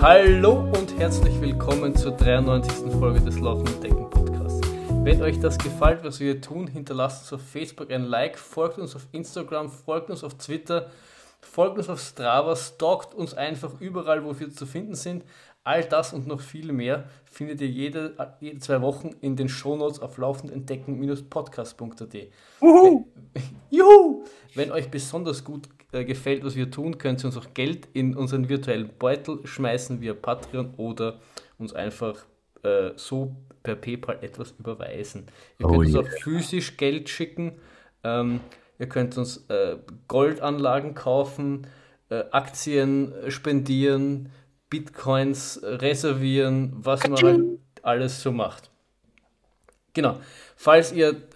Hallo und herzlich willkommen zur 93. Folge des Laufenden Decken Podcasts. Wenn euch das gefällt, was wir tun, hinterlasst uns auf Facebook ein Like, folgt uns auf Instagram, folgt uns auf Twitter, folgt uns auf Strava, stalkt uns einfach überall, wo wir zu finden sind. All das und noch viel mehr findet ihr jede, jede zwei Wochen in den Shownotes auf laufendentdecken-podcast.at. Juhu! Juhu! Wenn euch besonders gut äh, gefällt, was wir tun, könnt ihr uns auch Geld in unseren virtuellen Beutel schmeißen via Patreon oder uns einfach äh, so per PayPal etwas überweisen. Ihr könnt oh uns yeah. auch physisch Geld schicken. Ähm, ihr könnt uns äh, Goldanlagen kaufen, äh, Aktien spendieren, Bitcoins reservieren, was man halt alles so macht. Genau. Falls ihr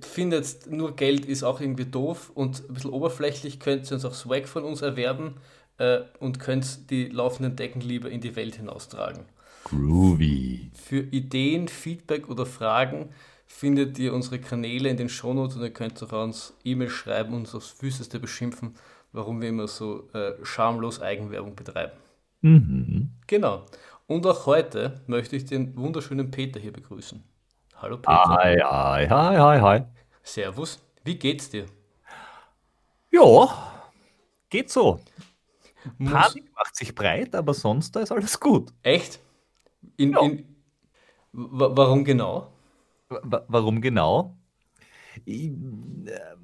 findet, nur Geld ist auch irgendwie doof und ein bisschen oberflächlich, könnt ihr uns auch Swag von uns erwerben äh, und könnt die laufenden Decken lieber in die Welt hinaustragen. Groovy. Für Ideen, Feedback oder Fragen findet ihr unsere Kanäle in den Shownotes und ihr könnt auch uns E-Mail schreiben und uns aufs Wüsteste beschimpfen, warum wir immer so äh, schamlos Eigenwerbung betreiben. Mhm. Genau. Und auch heute möchte ich den wunderschönen Peter hier begrüßen. Hallo Peter. Hi, hi, hi, hi, hi. Servus. Wie geht's dir? Ja, geht so. Muss... Panik macht sich breit, aber sonst ist alles gut. Echt? In, ja. in... Warum genau? Warum genau? Ich, äh,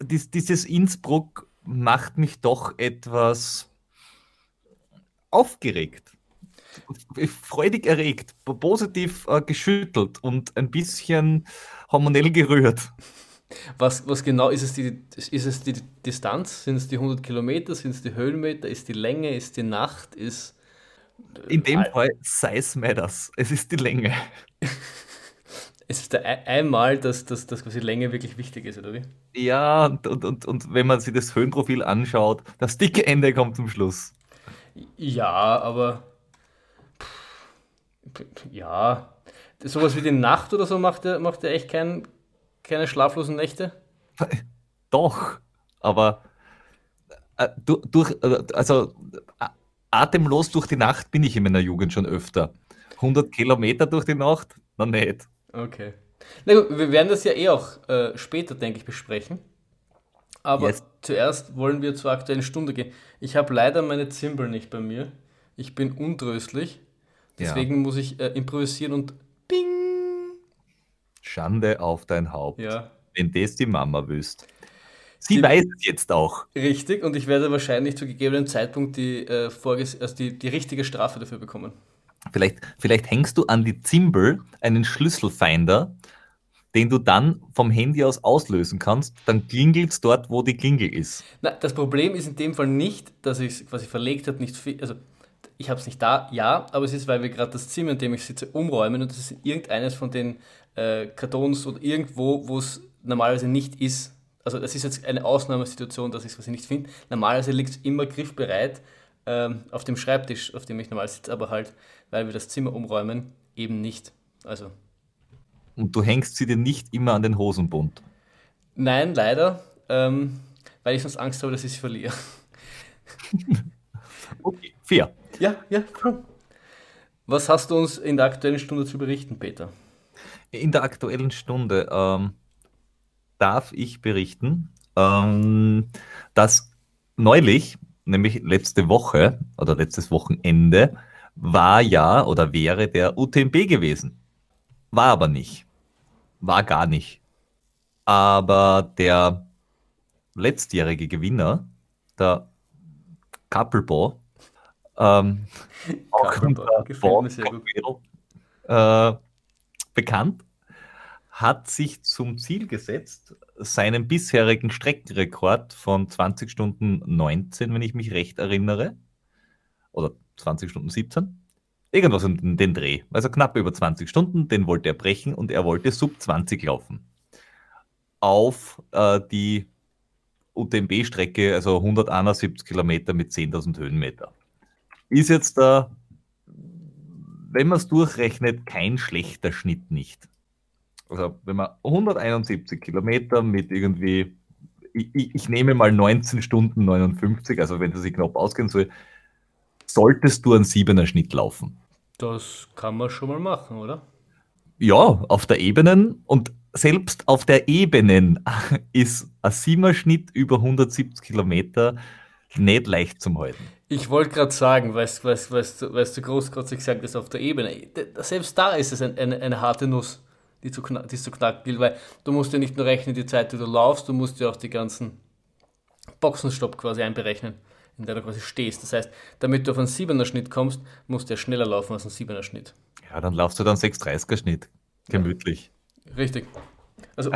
dies, dieses Innsbruck macht mich doch etwas aufgeregt, freudig erregt, positiv äh, geschüttelt und ein bisschen hormonell gerührt. Was, was genau ist es, die, ist es die Distanz? Sind es die 100 Kilometer? Sind es die Höhenmeter? Ist die Länge? Ist die Nacht? Ist. In dem Fall, Size matters. Es ist die Länge. es ist einmal, dass, dass, dass quasi Länge wirklich wichtig ist, oder wie? Ja, und, und, und, und wenn man sich das Höhenprofil anschaut, das dicke Ende kommt zum Schluss. Ja, aber. Ja. Sowas wie die Nacht oder so macht er, macht er echt kein, keine schlaflosen Nächte? Doch, aber äh, durch, äh, also äh, atemlos durch die Nacht bin ich in meiner Jugend schon öfter. 100 Kilometer durch die Nacht? Noch nicht. Okay. Na gut, wir werden das ja eh auch äh, später, denke ich, besprechen. Aber yes. zuerst wollen wir zur aktuellen Stunde gehen. Ich habe leider meine Zimbel nicht bei mir. Ich bin untröstlich. Deswegen ja. muss ich äh, improvisieren und Bing! Schande auf dein Haupt. Ja. Wenn das die Mama wüsst. Sie die, weiß es jetzt auch. Richtig, und ich werde wahrscheinlich zu gegebenen Zeitpunkt die, äh, also die, die richtige Strafe dafür bekommen. Vielleicht, vielleicht hängst du an die Zimbel einen Schlüsselfinder den du dann vom Handy aus auslösen kannst, dann klingelt es dort, wo die Klingel ist. Na, das Problem ist in dem Fall nicht, dass ich es quasi verlegt habe, nicht viel, also ich habe es nicht da, ja, aber es ist, weil wir gerade das Zimmer, in dem ich sitze, umräumen und das ist irgendeines von den äh, Kartons oder irgendwo, wo es normalerweise nicht ist. Also das ist jetzt eine Ausnahmesituation, dass ich es quasi nicht finde. Normalerweise liegt es immer griffbereit ähm, auf dem Schreibtisch, auf dem ich normal sitze, aber halt, weil wir das Zimmer umräumen, eben nicht. Also und du hängst sie dir nicht immer an den Hosenbund. Nein, leider, ähm, weil ich sonst Angst habe, dass ich sie verliere. okay, vier. Ja, ja, Was hast du uns in der aktuellen Stunde zu berichten, Peter? In der aktuellen Stunde ähm, darf ich berichten, ähm, dass neulich, nämlich letzte Woche oder letztes Wochenende, war ja oder wäre der UTMB gewesen. War aber nicht war gar nicht. Aber der letztjährige Gewinner, der Kappelbo, ähm, auch unter äh, bekannt, hat sich zum Ziel gesetzt, seinen bisherigen Streckenrekord von 20 Stunden 19, wenn ich mich recht erinnere, oder 20 Stunden 17, Irgendwas um den Dreh. Also knapp über 20 Stunden, den wollte er brechen und er wollte sub 20 laufen. Auf äh, die UTMB-Strecke, also 171 Kilometer mit 10.000 Höhenmeter. Ist jetzt da, wenn man es durchrechnet, kein schlechter Schnitt nicht. Also wenn man 171 Kilometer mit irgendwie, ich, ich, nehme mal 19 Stunden 59, also wenn es sich knapp ausgehen soll, solltest du einen Siebener Schnitt laufen. Das kann man schon mal machen, oder? Ja, auf der Ebenen und selbst auf der Ebenen ist ein Siebener Schnitt über 170 Kilometer nicht leicht zum halten. Ich wollte gerade sagen, weißt, weißt, weißt, weißt du großkotzig gesagt hast, auf der Ebene. Selbst da ist es ein, eine, eine harte Nuss, die zu, die zu knacken gilt, weil du musst ja nicht nur rechnen die Zeit, die du laufst, du musst ja auch die ganzen Boxenstopp quasi einberechnen, in der du quasi stehst. Das heißt, damit du auf einen 7er Schnitt kommst, musst du ja schneller laufen als ein 7er Schnitt. Ja, dann laufst du dann 6,30er Schnitt. Gemütlich. Ja, richtig. Also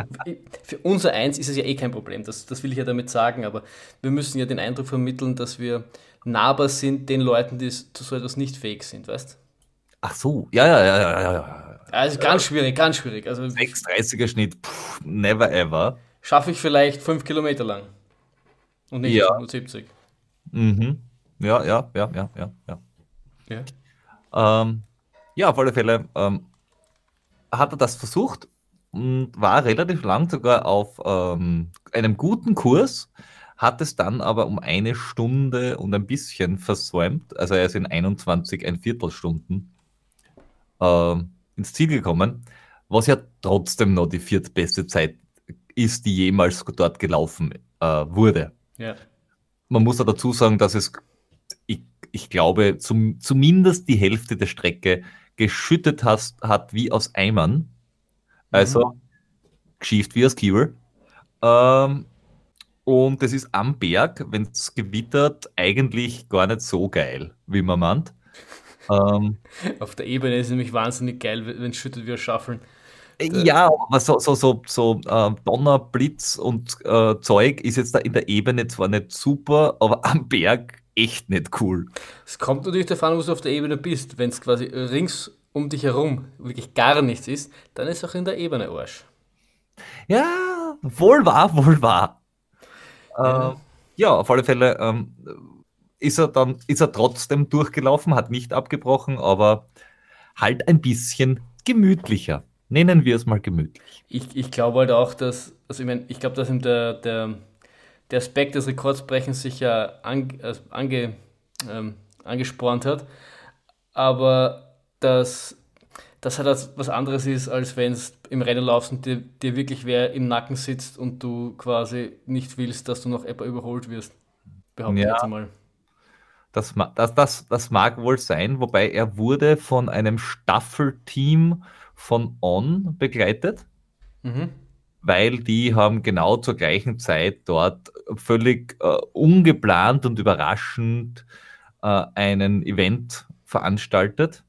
für unser Eins ist es ja eh kein Problem, das, das will ich ja damit sagen, aber wir müssen ja den Eindruck vermitteln, dass wir nahbar sind den Leuten, die zu so etwas nicht fähig sind, weißt Ach so, ja, ja, ja, ja, ja. ja. Also ganz schwierig, ganz schwierig. Also 6,30er Schnitt, pff, never ever. Schaffe ich vielleicht 5 Kilometer lang. Und nicht Ja. nur 70. Mhm. Ja, ja, ja, ja, ja, ja. Ja. Ähm, ja, auf alle Fälle ähm, hat er das versucht und war relativ lang sogar auf ähm, einem guten Kurs, hat es dann aber um eine Stunde und ein bisschen versäumt. Also er ist in 21, ein Viertelstunden ähm, ins Ziel gekommen, was ja trotzdem noch die viertbeste Zeit ist, die jemals dort gelaufen äh, wurde. Ja. Man muss da dazu sagen, dass es, ich, ich glaube, zum, zumindest die Hälfte der Strecke geschüttet hast, hat wie aus Eimern. Also geschieft wie aus Kiewer. Ähm, und das ist am Berg, wenn es gewittert, eigentlich gar nicht so geil, wie man meint. Ähm, Auf der Ebene ist es nämlich wahnsinnig geil, wenn es schüttet wie ein Schaffeln. Ja, aber so, so, so, so äh, Donner, Blitz und äh, Zeug ist jetzt da in der Ebene zwar nicht super, aber am Berg echt nicht cool. Es kommt natürlich davon, wo du auf der Ebene bist. Wenn es quasi rings um dich herum wirklich gar nichts ist, dann ist auch in der Ebene Arsch. Ja, wohl wahr, wohl wahr. Ja. Ähm, ja, auf alle Fälle ähm, ist er dann, ist er trotzdem durchgelaufen, hat nicht abgebrochen, aber halt ein bisschen gemütlicher. Nennen wir es mal gemütlich. Ich, ich glaube halt auch, dass, also ich meine, ich glaube, dass ihm der, der, der Aspekt des Rekordsbrechens sich ja an, also ange, ähm, angespornt hat, aber dass das halt was anderes ist, als wenn es im Rennen laufst und dir, dir wirklich wer im Nacken sitzt und du quasi nicht willst, dass du noch etwa überholt wirst. Behaupte ich Ja. jetzt einmal. Das, das, das, das mag wohl sein, wobei er wurde von einem Staffelteam von On begleitet, Mhm. weil die haben genau zur gleichen Zeit dort völlig äh, ungeplant und überraschend äh, einen Event veranstaltet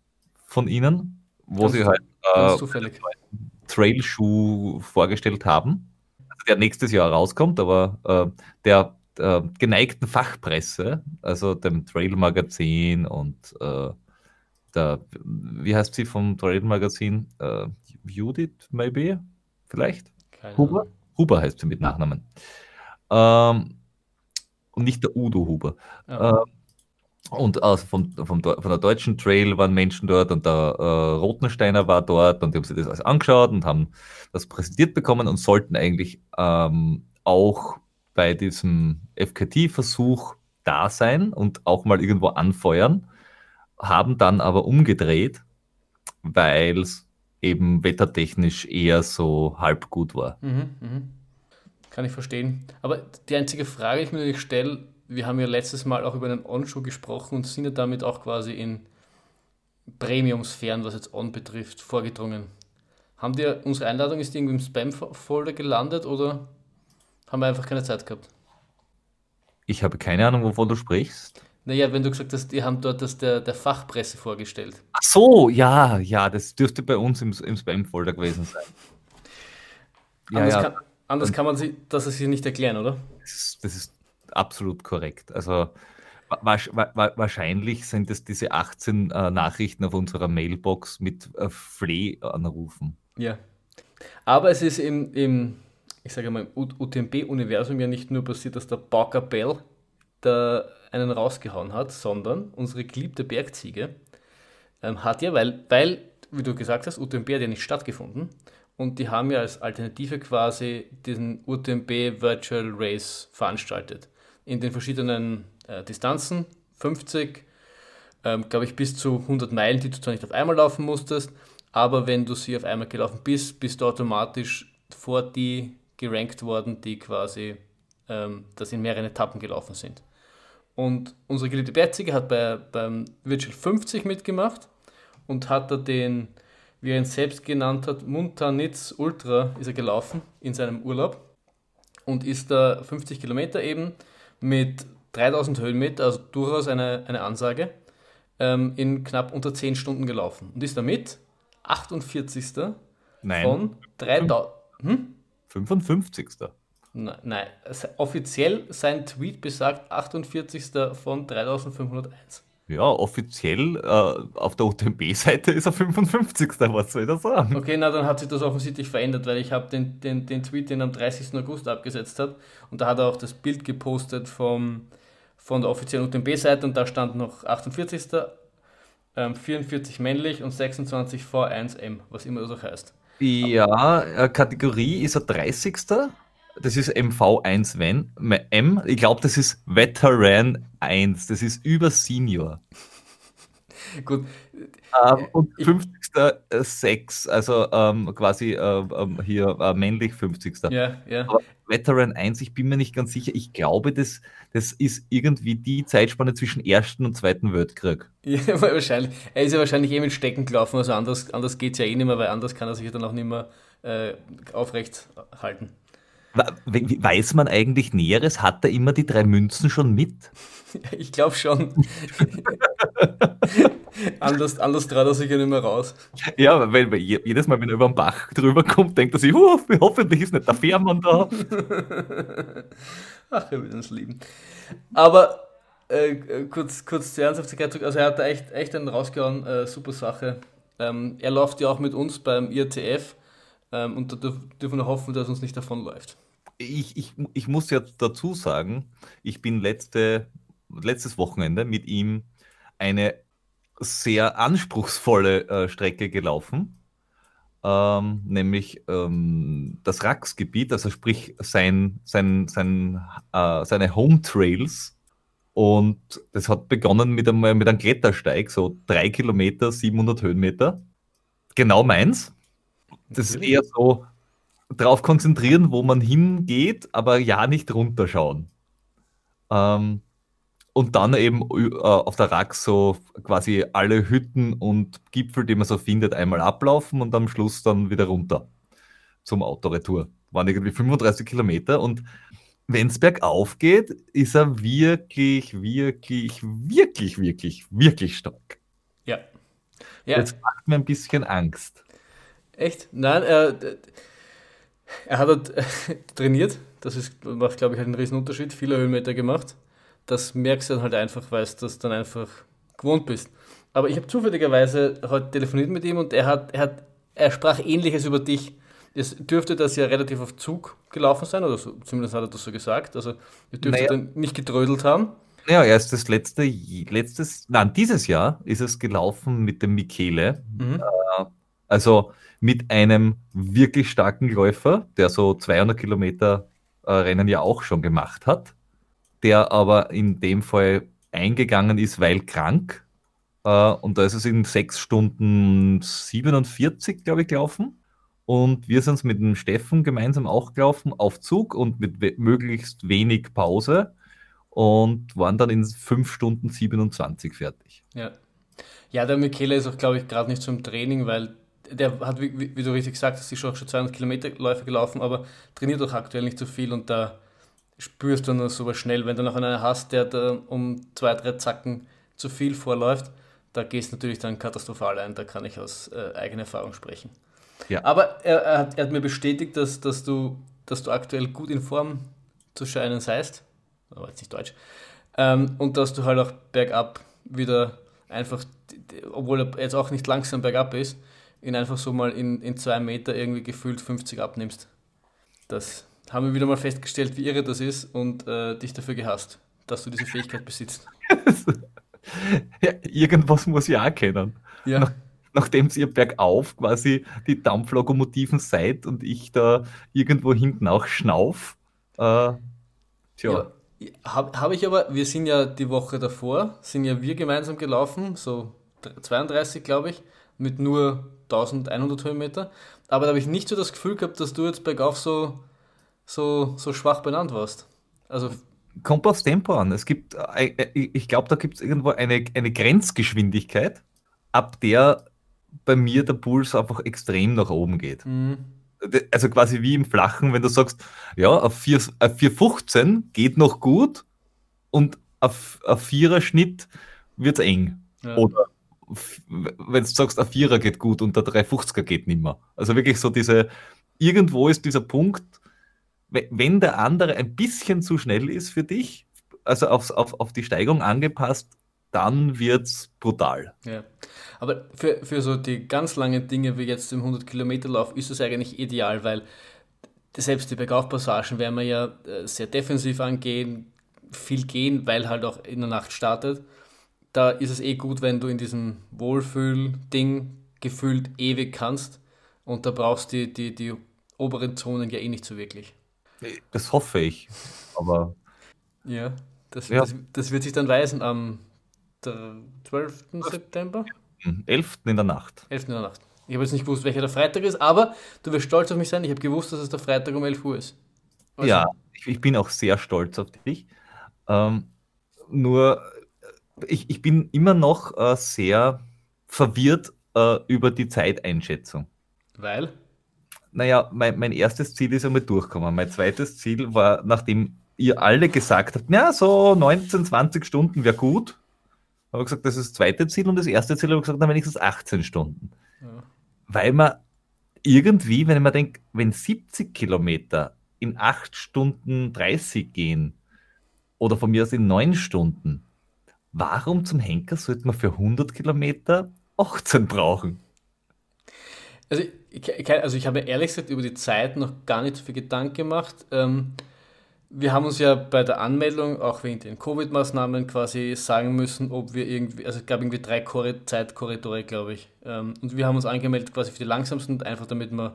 von ihnen, wo Ganz- sie halt äh. Trailschuh vorgestellt haben, also der nächstes Jahr rauskommt, aber äh, der äh, geneigten Fachpresse, also dem Trail-Magazin und äh, der, wie heißt sie vom Trail-Magazin? Äh, Judith, maybe? Vielleicht? Keine Huber? Ahnung. Huber heißt sie mit Nachnamen. Ähm, und nicht der Udo Huber. Ja. Ähm, und also vom, vom, von der deutschen Trail waren Menschen dort und der äh, Rotensteiner war dort und die haben sich das alles angeschaut und haben das präsentiert bekommen und sollten eigentlich ähm, auch bei diesem FKT-Versuch da sein und auch mal irgendwo anfeuern, haben dann aber umgedreht, weil es eben wettertechnisch eher so halb gut war. Mhm, mhm. Kann ich verstehen. Aber die einzige Frage, die ich mir natürlich stelle, wir haben ja letztes Mal auch über einen On-Schuh gesprochen und sind ja damit auch quasi in Premium-Sphären, was jetzt On betrifft, vorgedrungen. Haben die unsere Einladung, ist irgendwie im Spam-Folder gelandet oder haben wir einfach keine Zeit gehabt? Ich habe keine Ahnung, wovon du sprichst. Naja, wenn du gesagt hast, die haben dort das der, der Fachpresse vorgestellt. Ach so, ja, ja, das dürfte bei uns im, im Spam-Folder gewesen sein. Ja, anders ja, kann, anders kann man sich, das sich nicht erklären, oder? das ist, das ist absolut korrekt. Also wahrscheinlich sind es diese 18 äh, Nachrichten auf unserer Mailbox mit äh, Flehanrufen. Ja. Aber es ist im, im ich sage mal, im UTMB-Universum ja nicht nur passiert, dass der Parker Bell da einen rausgehauen hat, sondern unsere geliebte Bergziege ähm, hat ja, weil, weil, wie du gesagt hast, UTMB hat ja nicht stattgefunden und die haben ja als Alternative quasi diesen UTMB Virtual Race veranstaltet. In den verschiedenen äh, Distanzen, 50, ähm, glaube ich, bis zu 100 Meilen, die du zwar nicht auf einmal laufen musstest, aber wenn du sie auf einmal gelaufen bist, bist du automatisch vor die gerankt worden, die quasi ähm, das in mehreren Etappen gelaufen sind. Und unsere geliebte Betzige hat bei, beim Virtual 50 mitgemacht und hat da den, wie er ihn selbst genannt hat, Muntanitz Ultra ist er gelaufen in seinem Urlaub und ist da 50 Kilometer eben mit 3000 Höhenmeter, also durchaus eine, eine Ansage, ähm, in knapp unter 10 Stunden gelaufen und ist damit 48. Nein. von 3000. Hm? 55. Nein, nein, offiziell sein Tweet besagt 48. von 3501. Ja, offiziell äh, auf der UTMB-Seite ist er 55. Was soll ich da sagen? Okay, na dann hat sich das offensichtlich verändert, weil ich habe den, den, den Tweet, den er am 30. August abgesetzt hat, und da hat er auch das Bild gepostet vom, von der offiziellen UTMB-Seite und da stand noch 48. Ähm, 44 männlich und 26 V1M, was immer das auch heißt. Ja, äh, Kategorie ist er 30. Das ist MV1 wenn, M. Ich glaube, das ist Veteran 1. Das ist über Senior. Gut. Ähm, und 50. Äh, 6, also ähm, quasi äh, ähm, hier äh, männlich 50. Ja, ja. Aber Veteran 1, ich bin mir nicht ganz sicher. Ich glaube, das, das ist irgendwie die Zeitspanne zwischen Ersten und Zweiten Weltkrieg. Ja, wahrscheinlich. Er ist ja wahrscheinlich eh mit Stecken gelaufen, also anders, anders geht es ja eh nicht mehr, weil anders kann er sich dann auch nicht mehr äh, aufrecht halten. We- Weiß man eigentlich Näheres? Hat er immer die drei Münzen schon mit? Ich glaube schon. anders, anders traut er sich ja nicht mehr raus. Ja, weil, weil je- jedes Mal, wenn er über den Bach drüber kommt, denkt er sich, "Huh, hoffentlich ist nicht der Fährmann da. Ach, er wird uns lieben. Aber äh, äh, kurz, kurz zur Ernsthaftigkeit zurück. Also er hat da echt, echt einen rausgehauen, äh, super Sache. Ähm, er läuft ja auch mit uns beim IRTF ähm, und da dürf, dürfen wir hoffen, dass uns nicht davonläuft. Ich, ich, ich muss ja dazu sagen, ich bin letzte, letztes Wochenende mit ihm eine sehr anspruchsvolle äh, Strecke gelaufen, ähm, nämlich ähm, das Rax-Gebiet, also sprich sein, sein, sein, äh, seine Home Trails. Und das hat begonnen mit einem, mit einem Klettersteig, so drei Kilometer, 700 Höhenmeter. Genau meins. Das ist eher so drauf konzentrieren, wo man hingeht, aber ja nicht runterschauen. Ähm, und dann eben äh, auf der Rax so quasi alle Hütten und Gipfel, die man so findet, einmal ablaufen und am Schluss dann wieder runter zum Autoretour. Waren irgendwie 35 Kilometer und wenn es bergauf geht, ist er wirklich, wirklich, wirklich, wirklich, wirklich stark. Ja. Ja, Jetzt macht mir ein bisschen Angst. echt? Nein, d- er hat halt trainiert. Das ist, macht, glaube ich, halt einen riesen Unterschied. Viele Höhenmeter gemacht. Das merkst du dann halt einfach, weil du das dann einfach gewohnt bist. Aber ich habe zufälligerweise heute telefoniert mit ihm und er hat, er hat, er sprach Ähnliches über dich. Es dürfte das ja relativ auf Zug gelaufen sein, oder so, zumindest hat er das so gesagt. Also ihr dürftet Naja. dann nicht getrödelt haben. Ja, er ist das letzte, letztes, nein, dieses Jahr ist es gelaufen mit dem Michele. Mhm. Also mit einem wirklich starken Läufer, der so 200 Kilometer äh, Rennen ja auch schon gemacht hat, der aber in dem Fall eingegangen ist, weil krank. Äh, und da ist es in 6 Stunden 47, glaube ich, gelaufen. Und wir sind es mit dem Steffen gemeinsam auch gelaufen auf Zug und mit we möglichst wenig Pause und waren dann in 5 Stunden 27 fertig. Ja. Ja, der Michele ist auch, glaube ich, gerade nicht im Training, weil der hat, wie, wie du richtig gesagt hast, ist schon schon 200 Kilometer Läufe gelaufen, aber trainiert auch aktuell nicht so viel und da spürst du nur sowas schnell. Wenn du noch einen hast, der da um zwei, drei Zacken zu viel vorläuft, da gehst du natürlich dann katastrophal ein. Da kann ich aus äh, eigener Erfahrung sprechen. Ja. Aber er, er, hat, er hat mir bestätigt, dass, dass, du, dass du aktuell gut in Form zu scheinen seist. Aber jetzt nicht Deutsch. Ähm, und dass du halt auch bergab wieder einfach, obwohl er jetzt auch nicht langsam bergab ist, ihn einfach so mal in, in zwei Meter irgendwie gefühlt 50 abnimmst. Das haben wir wieder mal festgestellt, wie irre das ist und äh, dich dafür gehasst, dass du diese Fähigkeit besitzt. ja, irgendwas muss ich auch kennen. Ja, nachdem ihr bergauf quasi die Dampflokomotiven seid und ich da irgendwo hinten auch schnauf. Äh, tja, ja. Habe hab ich aber, wir sind ja die Woche davor, sind ja wir gemeinsam gelaufen, so 32 glaube ich, mit nur 1100 Höhenmeter. Aber da habe ich nicht so das Gefühl gehabt, dass du jetzt bergauf so, so, so schwach benannt warst. Also kommt aufs Tempo an. Es gibt, äh, äh, ich glaube, da gibt es irgendwo eine, eine Grenzgeschwindigkeit, ab der bei mir der Puls einfach extrem nach oben geht. Mhm. Also quasi wie im Flachen, wenn du sagst, ja, auf, 4, auf 4,15 geht noch gut und auf, auf Vierer-Schnitt wird es eng. Ja. Oder wenn du sagst, ein Vierer geht gut und der 350er geht nicht mehr. Also wirklich so diese, irgendwo ist dieser Punkt, wenn der andere ein bisschen zu schnell ist für dich, also auf, auf, auf die Steigung angepasst, dann wird es brutal. Ja. Aber für, für so die ganz langen Dinge wie jetzt im 100-Kilometer-Lauf ist es eigentlich ideal, weil selbst die Bergaufpassagen werden wir ja äh, sehr defensiv angehen, viel gehen, weil halt auch in der Nacht startet. Da ist es eh gut, wenn du in diesem Wohlfühl-Ding gefühlt ewig kannst und da brauchst du die, die, die oberen Zonen ja eh nicht so wirklich. Das hoffe ich, aber. Ja, das, ja. das, das wird sich dann weisen am 12. September? 11. in der Nacht. 11. in der Nacht. Ich habe jetzt nicht gewusst, welcher der Freitag ist, aber du wirst stolz auf mich sein. Ich habe gewusst, dass es der Freitag um 11 Uhr ist. Also, ja, ich, ich, bin auch sehr stolz auf dich. Ähm, nur, ich, ich bin immer noch äh, sehr verwirrt äh, über die Zeiteinschätzung. Weil? Naja, mein, mein erstes Ziel ist einmal durchkommen. Mein zweites Ziel war, nachdem ihr alle gesagt habt, ja, so 19, 20 Stunden wäre gut, habe ich gesagt, das ist das zweite Ziel und das erste Ziel habe ich gesagt, dann wenigstens 18 Stunden. Ja. Weil man irgendwie, wenn ich mir denke, wenn 70 Kilometer in 8 Stunden 30 gehen oder von mir aus in 9 Stunden, warum zum Henker sollte man für 100 Kilometer 18 brauchen? Also ich, also ich habe ehrlich gesagt über die Zeit noch gar nicht so viel Gedanken gemacht. Ähm, wir haben uns ja bei der Anmeldung, auch wegen den Covid-Maßnahmen, quasi sagen müssen, ob wir irgendwie, also es gab irgendwie drei Zeitkorridore, glaube ich. Ähm, und wir haben uns angemeldet quasi für die langsamsten, einfach damit man,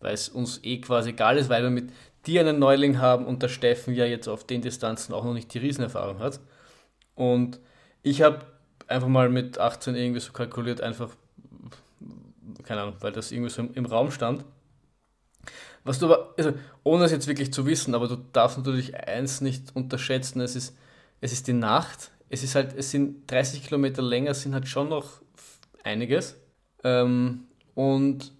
weil es uns eh quasi egal ist, weil wir mit dir einen Neuling haben und der Steffen ja jetzt auf den Distanzen auch noch nicht die Riesenerfahrung hat. Und ich habe einfach mal mit 18 irgendwie so kalkuliert, einfach, keine Ahnung, weil das irgendwie so im, im Raum stand. Was du aber, also ohne es jetzt wirklich zu wissen, aber du darfst natürlich eins nicht unterschätzen, es ist, es ist die Nacht, es ist halt, es sind 30 Kilometer länger, sind halt schon noch einiges. Ähm, und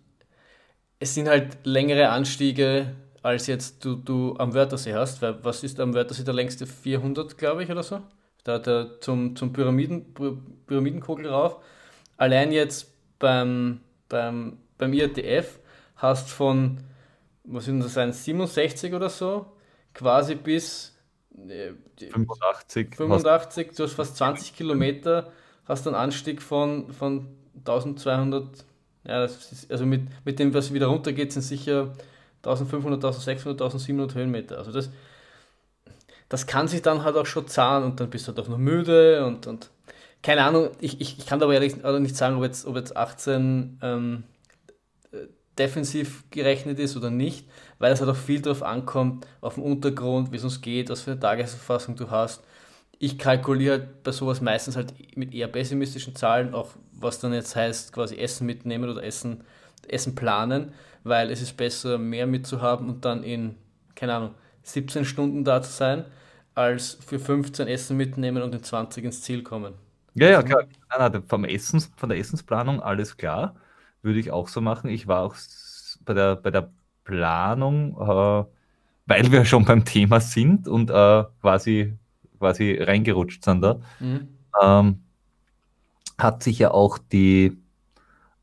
es sind halt längere Anstiege, als jetzt du, du am Wörthersee hast, weil was ist am Wörthersee der längste 400, glaube ich, oder so? Da, da zum, zum Pyramiden, Pyramidenkogel rauf. Allein jetzt beim, beim, beim IATF hast von was sind das sein, 67 oder so, quasi bis äh, 85. 85, du hast fast 20 Kilometer, hast einen Anstieg von, von 1200, ja, ist, also mit, mit dem, was wieder runtergeht, sind sicher 1500, 1600, 1700 Höhenmeter. Also das, das kann sich dann halt auch schon zahlen und dann bist du halt auch noch müde und, und keine Ahnung, ich, ich, ich kann aber ehrlich nicht sagen, ob jetzt, ob jetzt 18 ähm, defensiv gerechnet ist oder nicht, weil es halt auch viel darauf ankommt, auf den Untergrund, wie es uns geht, was für eine Tagesverfassung du hast. Ich kalkuliere bei sowas meistens halt mit eher pessimistischen Zahlen, auch was dann jetzt heißt, quasi Essen mitnehmen oder Essen, Essen planen, weil es ist besser, mehr mitzuhaben und dann in, keine Ahnung, 17 Stunden da zu sein, als für 15 Essen mitnehmen und in 20 ins Ziel kommen. Ja, ja, klar. Nein, nein, vom Essens, von der Essensplanung alles klar würde ich auch so machen. Ich war auch bei der, bei der Planung, äh, weil wir schon beim Thema sind und äh, quasi, quasi reingerutscht sind da, mhm. ähm, hat sich ja auch die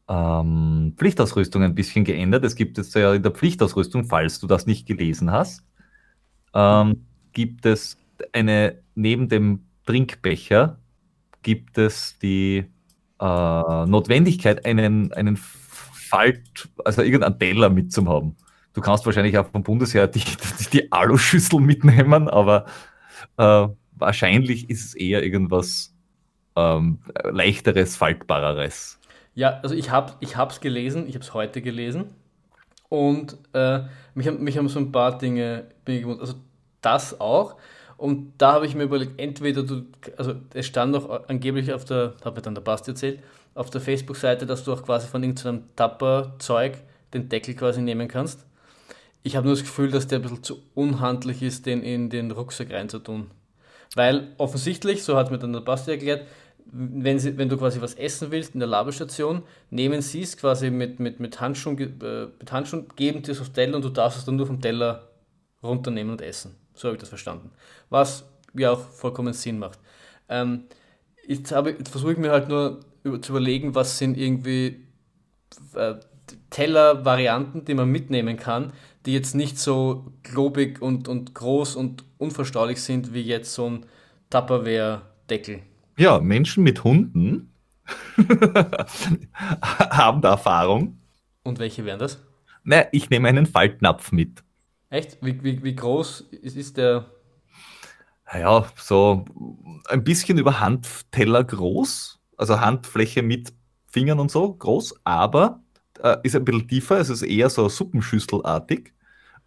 ähm, Pflichtausrüstung ein bisschen geändert. Es gibt jetzt ja in der Pflichtausrüstung, falls du das nicht gelesen hast, ähm, gibt es eine, neben dem Trinkbecher, gibt es die äh, Notwendigkeit, einen, einen Falt, also irgendeinen Teller mitzuhaben. Du kannst wahrscheinlich auch vom Bundesheer die, die, die Aluschüssel mitnehmen, aber äh, wahrscheinlich ist es eher irgendwas ähm, leichteres, faltbareres. Ja, also ich habe es gelesen, ich habe es heute gelesen und äh, mich, haben, mich haben so ein paar Dinge, also das auch Und da habe ich mir überlegt, entweder du, also es stand noch angeblich auf der, hat mir dann der Basti erzählt, auf der Facebook-Seite, dass du auch quasi von irgendeinem Tapper-Zeug den Deckel quasi nehmen kannst. Ich habe nur das Gefühl, dass der ein bisschen zu unhandlich ist, den in den Rucksack reinzutun. Weil offensichtlich, so hat mir dann der Basti erklärt, wenn, sie, wenn du quasi was essen willst in der Labestation, nehmen sie es quasi mit, mit, mit, Handschuhen, äh, mit Handschuhen, geben dir es aufs Teller und du darfst es dann nur vom Teller runternehmen und essen. So habe ich das verstanden. Was ja auch vollkommen Sinn macht. Ähm, jetzt, jetzt versuche ich mir halt nur über, zu überlegen, was sind irgendwie äh, Teller-Varianten, die man mitnehmen kann, die jetzt nicht so globig und, und groß und unverstaulich sind wie jetzt so ein Tupperware-Deckel. Ja, Menschen mit Hunden haben da Erfahrung. Und welche wären das? Na, ich nehme einen Faltnapf mit. Echt? Wie, wie, wie groß ist der? Ja, so ein bisschen über Handteller groß, also Handfläche mit Fingern und so groß, aber äh, ist ein bisschen tiefer, es ist eher so suppenschüsselartig.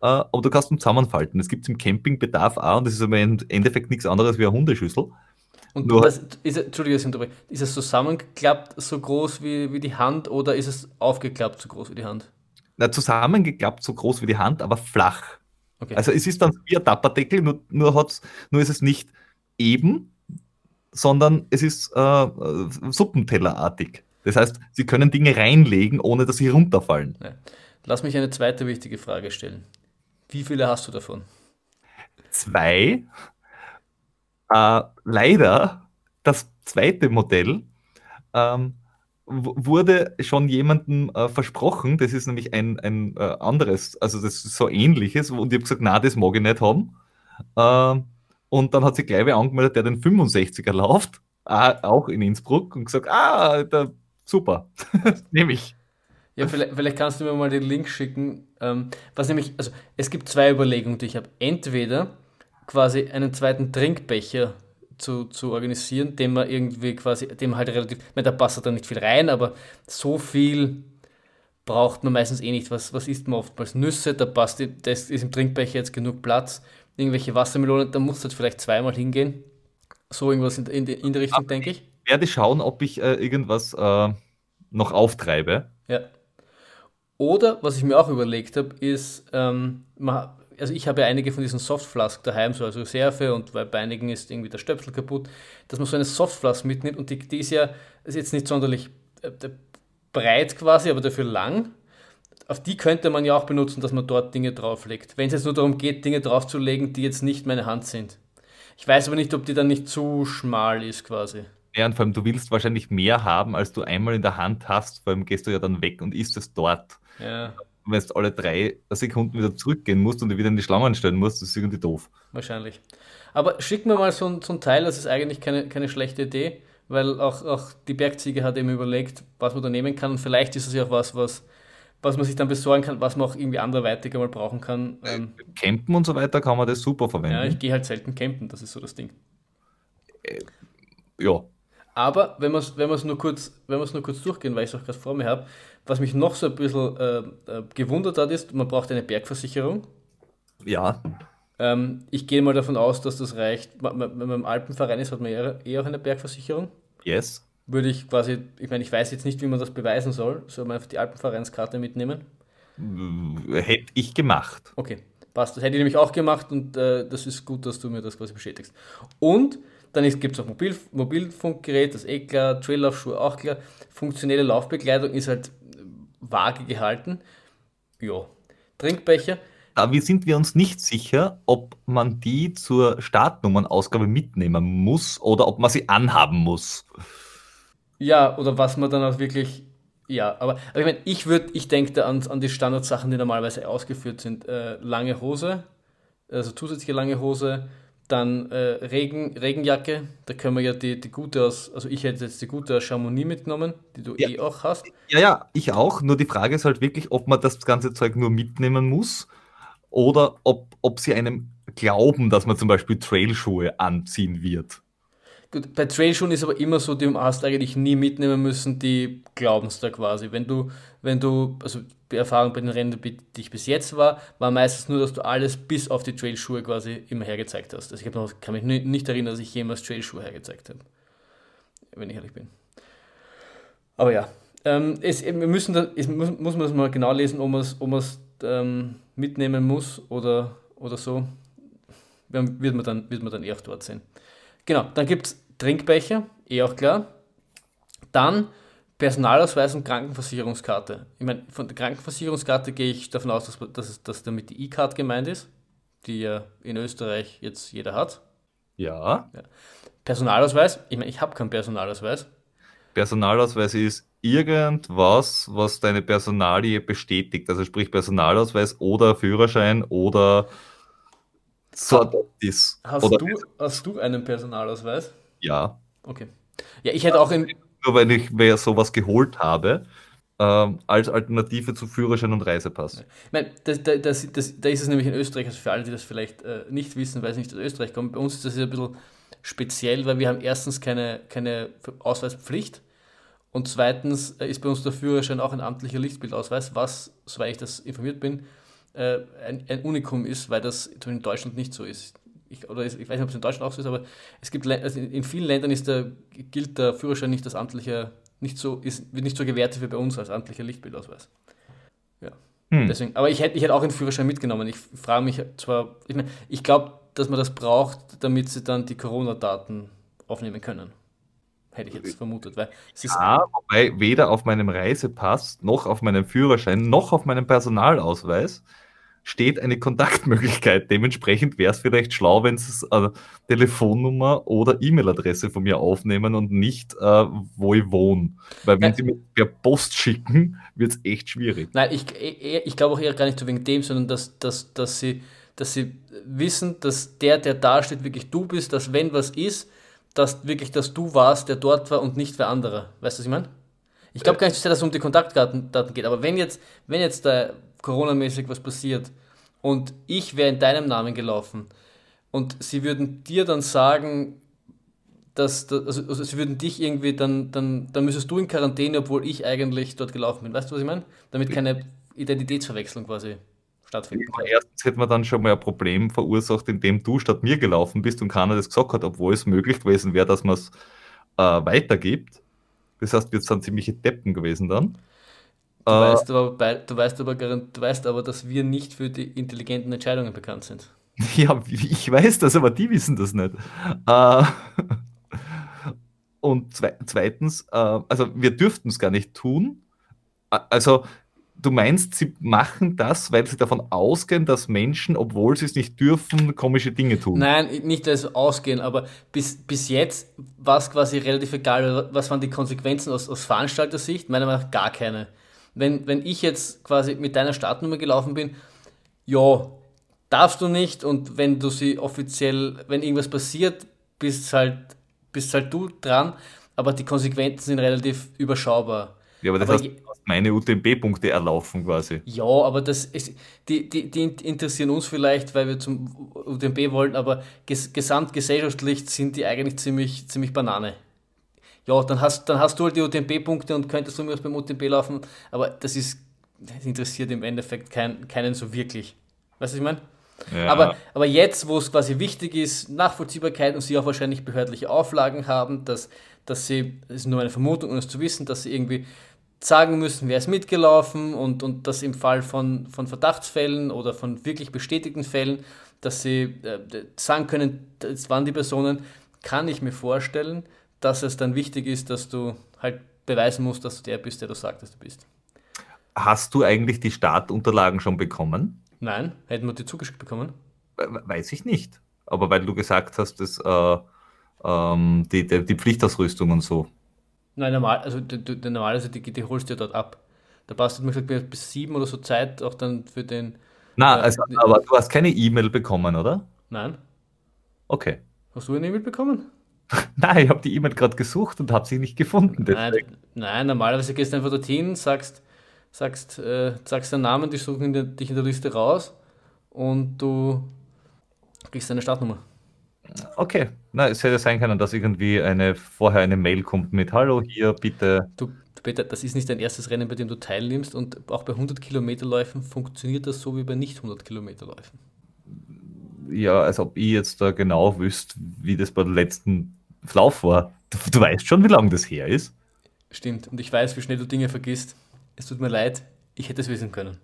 Äh, aber du kannst ihn zusammenfalten. Es gibt es im Campingbedarf auch und das ist aber im Endeffekt nichts anderes wie eine Hundeschüssel. Und Nur, das, ist, Entschuldigung, ist es zusammengeklappt so groß wie, wie die Hand oder ist es aufgeklappt so groß wie die Hand? Na, zusammengeklappt so groß wie die Hand, aber flach. Okay. Also es ist dann wie ein Tapperdeckel, nur, nur, hat's, nur ist es nicht eben, sondern es ist äh, äh, Suppentellerartig. Das heißt, Sie können Dinge reinlegen, ohne dass sie runterfallen. Ja. Lass mich eine zweite wichtige Frage stellen. Wie viele hast du davon? Zwei. Äh, leider, das zweite Modell ähm, wurde schon jemandem äh, versprochen, das ist nämlich ein, ein äh, anderes, also das ist so ähnliches, und ich habe gesagt, na, das mag ich nicht haben. Äh, und dann hat sich gleich wer angemeldet, der den 65er läuft, auch in Innsbruck, und gesagt, ah, der, super, nehme ich. Ja, vielleicht, vielleicht, kannst du mir mal den Link schicken. Ähm, was nämlich, also es gibt zwei Überlegungen, die ich habe. Entweder quasi einen zweiten Trinkbecher zu, zu organisieren, dem man irgendwie quasi, dem halt relativ, ich meine, da passt da nicht viel rein, aber so viel braucht man meistens eh nicht. Was, was isst man oftmals? Nüsse, da passt, das ist im Trinkbecher jetzt genug Platz. Irgendwelche Wassermelonen, da musst du halt vielleicht zweimal hingehen. So irgendwas in, in, in die Richtung, denke ich. Ich werde schauen, ob ich äh, irgendwas äh, noch auftreibe. Ja. Oder, was ich mir auch überlegt habe, ist, ähm, man, also ich habe ja einige von diesen Softflask daheim, so als Reserve und bei einigen ist irgendwie der Stöpsel kaputt, dass man so eine Softflask mitnimmt und die, die ist ja ist jetzt nicht sonderlich äh, breit quasi, aber dafür lang. Auf die könnte man ja auch benutzen, dass man dort Dinge drauflegt. Wenn es jetzt nur darum geht, Dinge draufzulegen, die jetzt nicht meine Hand sind. Ich weiß aber nicht, ob die dann nicht zu schmal ist quasi. Ja, und vor allem, du willst wahrscheinlich mehr haben, als du einmal in der Hand hast, vor allem gehst du ja dann weg und isst es dort. Ja wenn du alle drei Sekunden wieder zurückgehen musst und wieder in die Schlangen stellen musst, das ist irgendwie doof. Wahrscheinlich. Aber schick mir mal so ein, so ein Teil, das ist eigentlich keine, keine schlechte Idee, weil auch, auch die Bergziege hat eben überlegt, was man da nehmen kann und vielleicht ist es ja auch was, was, was man sich dann besorgen kann, was man auch irgendwie anderweitig einmal brauchen kann. Ähm, campen und so weiter kann man das super verwenden. Ja, ich gehe halt selten campen, das ist so das Ding. Äh, ja. Aber wenn wir es wenn nur, kurz, nur kurz durchgehen, weil ich es auch gerade vor mir habe, was mich noch so ein bisschen äh, äh, gewundert hat, ist, man braucht eine Bergversicherung. Ja. Ähm, ich gehe mal davon aus, dass das reicht. Wenn man im Alpenverein ist, hat man eher auch eine Bergversicherung. Yes. Würde ich quasi, ich meine, ich weiß jetzt nicht, wie man das beweisen soll. Soll man einfach die Alpenvereinskarte mitnehmen? Hätte ich gemacht. Okay, passt. Das hätte ich nämlich auch gemacht und äh, das ist gut, dass du mir das quasi bestätigst. Und dann gibt es auch Mobil, Mobilfunkgerät, das ist eh klar, Traillaufschuhe auch klar. Funktionelle Laufbekleidung ist halt vage gehalten. Ja. Trinkbecher. Da sind wir uns nicht sicher, ob man die zur Startnummernausgabe mitnehmen muss oder ob man sie anhaben muss. Ja, oder was man dann auch wirklich. Ja, aber, aber ich meine, ich würde, ich denke da an, an die Standardsachen, die normalerweise ausgeführt sind. Äh, lange Hose, also zusätzliche lange Hose, dann äh, Regen, Regenjacke, da können wir ja die, die gute aus, also ich hätte jetzt die gute aus Chamonix mitgenommen, die du ja. eh auch hast. Ja, ja, ich auch. Nur die Frage ist halt wirklich, ob man das ganze Zeug nur mitnehmen muss oder ob, ob sie einem glauben, dass man zum Beispiel Trailschuhe anziehen wird. Gut, bei Trailschuhen ist aber immer so, die hast eigentlich nie mitnehmen müssen, die glauben es da quasi. Wenn du, wenn du, also die Erfahrung bei den Rennen, die ich bis jetzt war, war meistens nur, dass du alles bis auf die Trailschuhe quasi immer hergezeigt hast. Also ich noch, kann mich nicht erinnern, dass ich jemals Trailschuhe hergezeigt habe. Wenn ich ehrlich bin. Aber ja, ähm, es, wir müssen da, es muss, muss man das mal genau lesen, ob man es ob ähm, mitnehmen muss oder, oder so. Wird man, dann, wird man dann eher dort sehen. Genau, dann gibt es Trinkbecher, eh auch klar. Dann Personalausweis und Krankenversicherungskarte. Ich meine, von der Krankenversicherungskarte gehe ich davon aus, dass, dass, dass damit die E-Card gemeint ist, die ja in Österreich jetzt jeder hat. Ja. ja. Personalausweis, ich meine, ich habe keinen Personalausweis. Personalausweis ist irgendwas, was deine Personalie bestätigt. Also sprich Personalausweis oder Führerschein oder so ist. Hast, oder du, hast du einen Personalausweis? Ja. Okay. Ja, ich hätte auch in. Nur weil ich mir sowas geholt habe, ähm, als Alternative zu Führerschein und Reisepass. Ich meine, das, das, das, da ist es nämlich in Österreich, also für alle, die das vielleicht äh, nicht wissen, weil es nicht aus Österreich kommt, bei uns ist das ein bisschen speziell, weil wir haben erstens keine, keine Ausweispflicht und zweitens äh, ist bei uns der Führerschein auch ein amtlicher Lichtbildausweis, was, soweit ich das informiert bin, äh, ein, ein, Unikum ist, weil das in Deutschland nicht so ist. Ich, oder ich weiß nicht, ob es in Deutschland auch so ist, aber es gibt also in vielen Ländern ist der, gilt der Führerschein nicht als amtlicher, nicht so, ist, wird nicht so gewertet wie bei uns als amtlicher Lichtbildausweis. Ja. Hm. Deswegen, aber ich hätte, ich hätte auch einen Führerschein mitgenommen. Ich frage mich zwar, ich meine, ich glaube, dass man das braucht, damit sie dann die Corona-Daten aufnehmen können. Hätte ich jetzt vermutet. Weil es ist ja, wobei weder auf meinem Reisepass, noch auf meinem Führerschein, noch auf meinem Personalausweis steht eine Kontaktmöglichkeit. Dementsprechend wäre es vielleicht schlau, wenn sie eine Telefonnummer oder E-Mail-Adresse von mir aufnehmen und nicht, äh, wo ich wohne. Weil wenn Nein. sie mir per Post schicken, wird es echt schwierig. Nein, ich, ich glaube auch eher gar nicht so wegen dem, sondern dass, dass, dass, sie, dass sie wissen, dass der, der da steht, wirklich du bist, dass wenn was ist, dass wirklich, dass du warst, der dort war und nicht wer anderer. Weißt du, was ich meine? Ich glaube gar nicht, dass es um die Kontaktdaten geht, aber wenn jetzt, wenn jetzt da Corona-mäßig was passiert und ich wäre in deinem Namen gelaufen und sie würden dir dann sagen, dass, also, also sie würden dich irgendwie, dann, dann, dann müsstest du in Quarantäne, obwohl ich eigentlich dort gelaufen bin. Weißt du, was ich meine? Damit keine Identitätsverwechslung quasi stattfinden kann. Erstens hätte man dann schon mal ein Problem verursacht, indem du statt mir gelaufen bist und keiner das gesagt hat, obwohl es möglich gewesen wäre, dass man es äh, weitergibt. Das heißt, wir sind ziemliche Deppen gewesen dann. Du, äh, weißt aber, du, weißt aber, du weißt aber, dass wir nicht für die intelligenten Entscheidungen bekannt sind. Ja, ich weiß das, aber die wissen das nicht. Äh, und zweitens, äh, also wir dürften es gar nicht tun. Also du meinst, sie machen das, weil sie davon ausgehen, dass Menschen, obwohl sie es nicht dürfen, komische Dinge tun? Nein, nicht als ausgehen, aber bis, bis jetzt war es quasi relativ egal, was waren die Konsequenzen aus, aus Veranstaltersicht? Meiner Meinung nach gar keine. Wenn, wenn ich jetzt quasi mit deiner Startnummer gelaufen bin, ja, darfst du nicht und wenn du sie offiziell, wenn irgendwas passiert, bist halt, bist halt du dran, aber die Konsequenzen sind relativ überschaubar. Ja, aber das aber heißt, meine UTMB-Punkte erlaufen quasi. Ja, aber das ist, die, die, die interessieren uns vielleicht, weil wir zum UTMB wollten, aber ges gesamtgesellschaftlich sind die eigentlich ziemlich, ziemlich Banane. Ja, dann hast, dann hast du halt die UTMB-Punkte und könntest du mir beim UTMB laufen, aber das ist, das interessiert im Endeffekt kein, keinen so wirklich. Weißt du, was ich meine? Ja. Aber, aber jetzt, wo es quasi wichtig ist, Nachvollziehbarkeit und sie auch wahrscheinlich behördliche Auflagen haben, dass, dass sie, das ist nur eine Vermutung, um es zu wissen, dass sie irgendwie sagen müssen, wer ist mitgelaufen und, und das im Fall von, von Verdachtsfällen oder von wirklich bestätigten Fällen, dass sie äh, sagen können, das waren die Personen, kann ich mir vorstellen, dass es dann wichtig ist, dass du halt beweisen musst, dass du der bist, der du sagst, dass du bist. Hast du eigentlich die Startunterlagen schon bekommen? Nein, hätten wir die zugeschickt bekommen? Weiß ich nicht. Aber weil du gesagt hast, dass äh, ähm, die, die, die Pflichtausrüstung und so. Nein, normal, also die, die, normalerweise die, die holst du ja dort ab. Da passt du mir gesagt, bis sieben oder so Zeit auch dann für den. Na, äh, also, aber du hast keine E-Mail bekommen, oder? Nein. Okay. Hast du eine E-Mail bekommen? Nein, ich habe die E-Mail gerade gesucht und habe sie nicht gefunden. Nein, nein, normalerweise gehst du einfach dorthin, sagst, sagst, äh, sagst deinen Namen, die suchen dich in der Liste raus und du kriegst deine Startnummer. Okay, na, es hätte sein können, dass irgendwie eine, vorher eine Mail kommt mit Hallo, hier bitte. Du, Peter, das ist nicht dein erstes Rennen, bei dem du teilnimmst und auch bei 100 Kilometerläufen funktioniert das so wie bei nicht 100 Kilometerläufen. Ja, als ob ich jetzt da genau wüsste, wie das bei der letzten Lauf war. Du, du weißt schon, wie lange das her ist. Stimmt, und ich weiß, wie schnell du Dinge vergisst. Es tut mir leid, ich hätte es wissen können.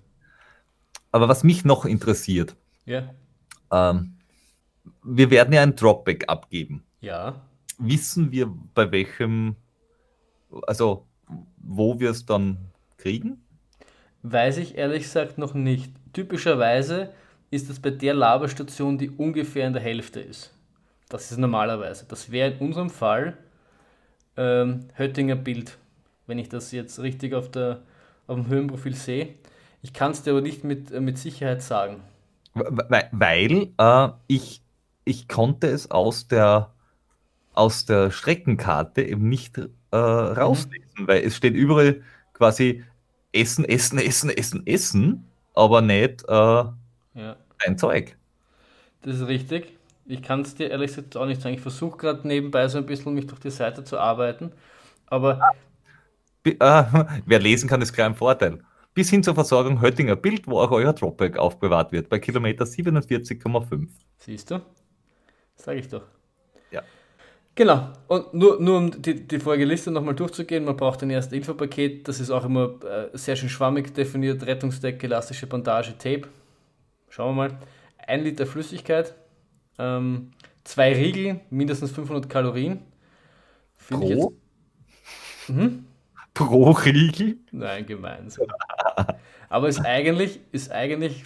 Aber was mich noch interessiert, Ja. ähm, wir werden ja ein Dropback abgeben. Ja. Wissen wir, bei welchem, also wo wir es dann kriegen? Weiß ich ehrlich gesagt noch nicht. Typischerweise ist es bei der Laberstation, die ungefähr in der Hälfte ist. Das ist normalerweise. Das wäre in unserem Fall ähm, Höttinger Bild, wenn ich das jetzt richtig auf, der, auf dem Höhenprofil sehe. Ich kann es dir aber nicht mit, äh, mit Sicherheit sagen. Weil, weil äh, ich, ich konnte es aus der, aus der Streckenkarte eben nicht äh, rauslesen, weil es steht überall quasi Essen, Essen, Essen, Essen, Essen, aber nicht äh, Ja, ein Zeug. das ist richtig. Ich kann es dir ehrlich gesagt auch nicht sagen. Ich versuche gerade nebenbei so ein bisschen mich durch die Seite zu arbeiten. Aber Bi- Äh, wer lesen kann, ist klar ein Vorteil. Bis hin zur Versorgung Höttinger Bild, wo auch euer Dropback aufbewahrt wird, bei Kilometer 47,5. Siehst du? Sag ich doch. Ja. Genau. Und nur, nur um die, die vorige Liste nochmal durchzugehen, man braucht ein erste Infopaket, das ist auch immer äh, sehr schön schwammig definiert, Rettungsdecke, elastische Bandage, Tape. Schauen wir mal. Ein Liter Flüssigkeit, ähm, zwei Riegel, mindestens 500 Kalorien. Finde ich jetzt... Pro, Mhm. pro Riegel? Nein, gemeinsam. Aber ist eigentlich, ist eigentlich,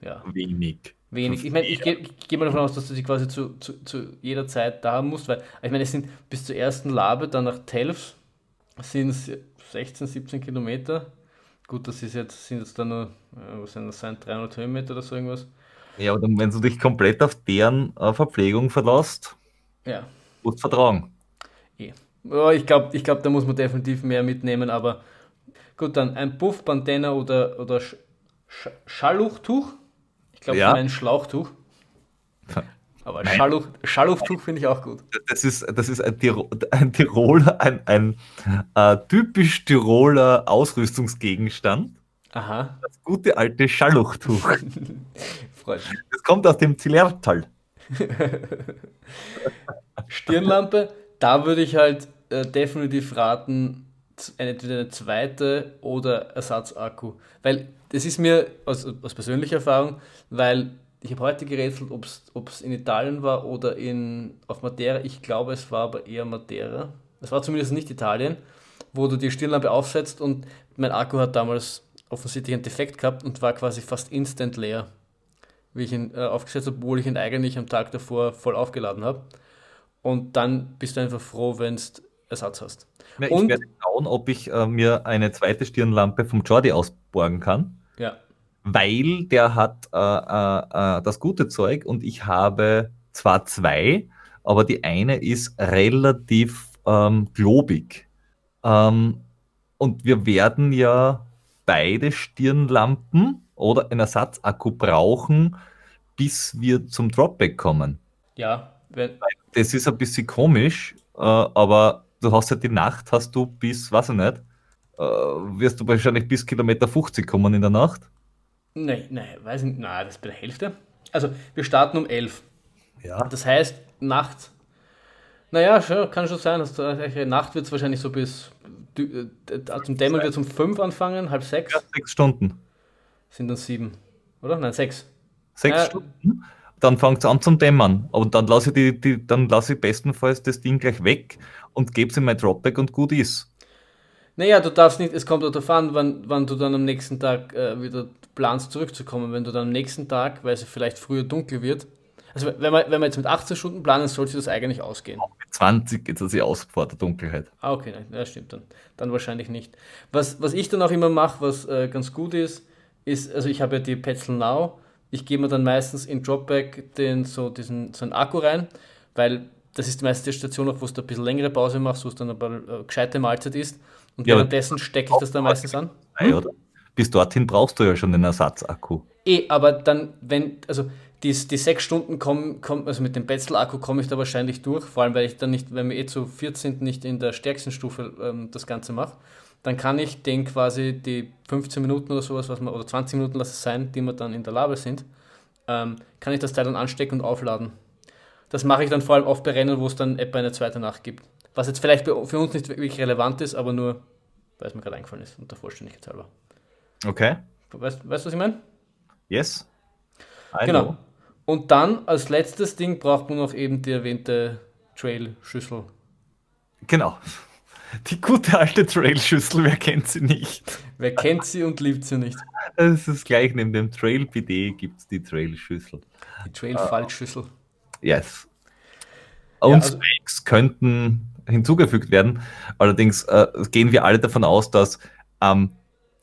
ja, Wenig. Wenig. Ich meine, ich gehe geh mal davon aus, dass du sie quasi zu, zu, zu jeder Zeit da haben musst, weil ich meine, es sind bis zur ersten Labe, dann nach Telfs sind es 16, 17 Kilometer. Gut, das ist jetzt, sind jetzt dann nur, äh, was sind das sein, 300 Höhenmeter oder so irgendwas. Ja, aber dann, wenn du dich komplett auf deren äh, Verpflegung verlässt, Ja, musst du vertrauen. eh. Ich glaube, ich glaub, da muss man definitiv mehr mitnehmen, aber gut, dann ein Puff, Bandana oder, oder Sch Sch Schalluchtuch. Ich glaube, Ja. ein Schlauchtuch. Aber Nein. Schalluch, Schalluchtuch finde ich auch gut. Das ist, das ist ein, Tiro ein Tiroler, ein, ein äh, typisch Tiroler Ausrüstungsgegenstand. Aha, Das gute alte Schalluchtuch. freut mich. Das kommt aus dem Zillertal. Stirnlampe, da würde ich halt äh, definitiv raten, entweder eine zweite oder Ersatzakku. Weil das ist mir aus, aus persönlicher Erfahrung, weil ich habe heute gerätselt, ob es in Italien war oder in, auf Madeira. Ich glaube, es war aber eher Madeira. Es war zumindest nicht Italien, wo du die Stirnlampe aufsetzt und mein Akku hat damals offensichtlich einen Defekt gehabt und war quasi fast instant leer, wie ich ihn äh, aufgesetzt habe, obwohl ich ihn eigentlich am Tag davor voll aufgeladen habe. Und dann bist du einfach froh, wenn du Ersatz hast. Ja, ich Und- werde schauen, ob ich äh, mir eine zweite Stirnlampe vom Jordi ausborgen kann, Ja, weil der hat äh, äh, äh, das gute Zeug und ich habe zwar zwei, aber die eine ist relativ ähm, globig. Ähm, und wir werden ja beide Stirnlampen oder einen Ersatzakku brauchen, bis wir zum Dropback kommen. ja, wenn, Das ist ein bisschen komisch, äh, aber du hast ja die Nacht, hast du bis, weiß ich nicht, wirst du wahrscheinlich bis Kilometer 50 kommen in der Nacht. nein, nein, weiß nicht, nein, das ist bei der Hälfte. Also, wir starten um 11. Ja. Das heißt, Nacht, naja, schon, kann schon sein, dass recht, Nacht wird es wahrscheinlich so bis, äh, zum Dämmern wird es um 5 anfangen, halb 6, Sechs Stunden. sind dann 7, oder? Nein, 6. Sechs Ja. Stunden. Dann fängt es an zum Dämmern. Und dann lasse ich, die, die, dann lasse ich bestenfalls das Ding gleich weg und gebe es in mein Dropback und gut ist. Naja, du darfst nicht, es kommt auch darauf an, wann, wann du dann am nächsten Tag äh, wieder planst zurückzukommen. Wenn du dann am nächsten Tag, weil es vielleicht früher dunkel wird, also wenn man, wenn man jetzt mit 18 Stunden planen, sollte das eigentlich ausgehen. Mit 20 geht es aus vor der Dunkelheit. Ah, okay, nein, ja, stimmt dann. Dann wahrscheinlich nicht. Was, was ich dann auch immer mache, was äh, ganz gut ist, ist, also ich habe ja die Petzl Now, ich gebe mir dann meistens in Dropback den, so diesen, so einen Akku rein, weil das ist meistens die Station auch, wo du ein bisschen längere Pause machst, wo es dann aber äh, gescheite Mahlzeit ist. Und Ja, währenddessen stecke ich das dann meistens an. Oder? Bis dorthin brauchst du ja schon den Ersatzakku. Eh, aber dann, wenn, also die, die sechs Stunden kommen, kommen also mit dem Betzel-Akku komme ich da wahrscheinlich durch, vor allem weil ich dann nicht, wenn wir eh zu 14 nicht in der stärksten Stufe ähm, das Ganze mache, dann kann ich den quasi die 15 Minuten oder sowas, was man, oder 20 Minuten lass es sein, die wir dann in der Labe sind, ähm, kann ich das Teil dann anstecken und aufladen. Das mache ich dann vor allem oft bei Rennen, wo es dann etwa eine zweite Nacht gibt. Was jetzt vielleicht für uns nicht wirklich relevant ist, aber nur, weil es mir gerade eingefallen ist, unter Vollständigkeit halber. Okay. Weißt du, was ich meine? Yes. I genau. Know. Und dann als letztes Ding braucht man noch eben die erwähnte Trail-Schüssel. Genau. Die gute alte Trail-Schüssel, wer kennt sie nicht? Wer kennt sie und liebt sie nicht? Das ist gleich neben dem Trail-PD gibt es die Trail-Schüssel. Die Trail-Faltschüssel. Uh, yes. Und ja, also, könnten hinzugefügt werden. Allerdings äh, gehen wir alle davon aus, dass am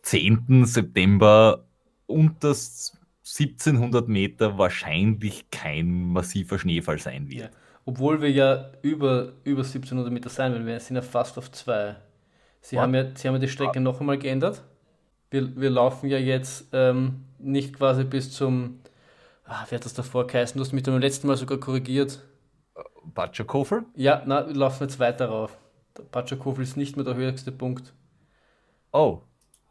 10. September unter 1700 Meter wahrscheinlich kein massiver Schneefall sein wird. Ja. Obwohl wir ja über, über 1700 Meter sein werden. Wir sind ja fast auf zwei. Sie, haben ja, Sie haben ja die Strecke noch einmal geändert. Wir, wir laufen ja jetzt ähm, nicht quasi bis zum. Ah, wer hat das davor geheißen? Du hast mich beim letzten Mal sogar korrigiert. Batschakofel? Ja, na, wir laufen jetzt weiter rauf. Batschakofel ist nicht mehr der höchste Punkt. Oh,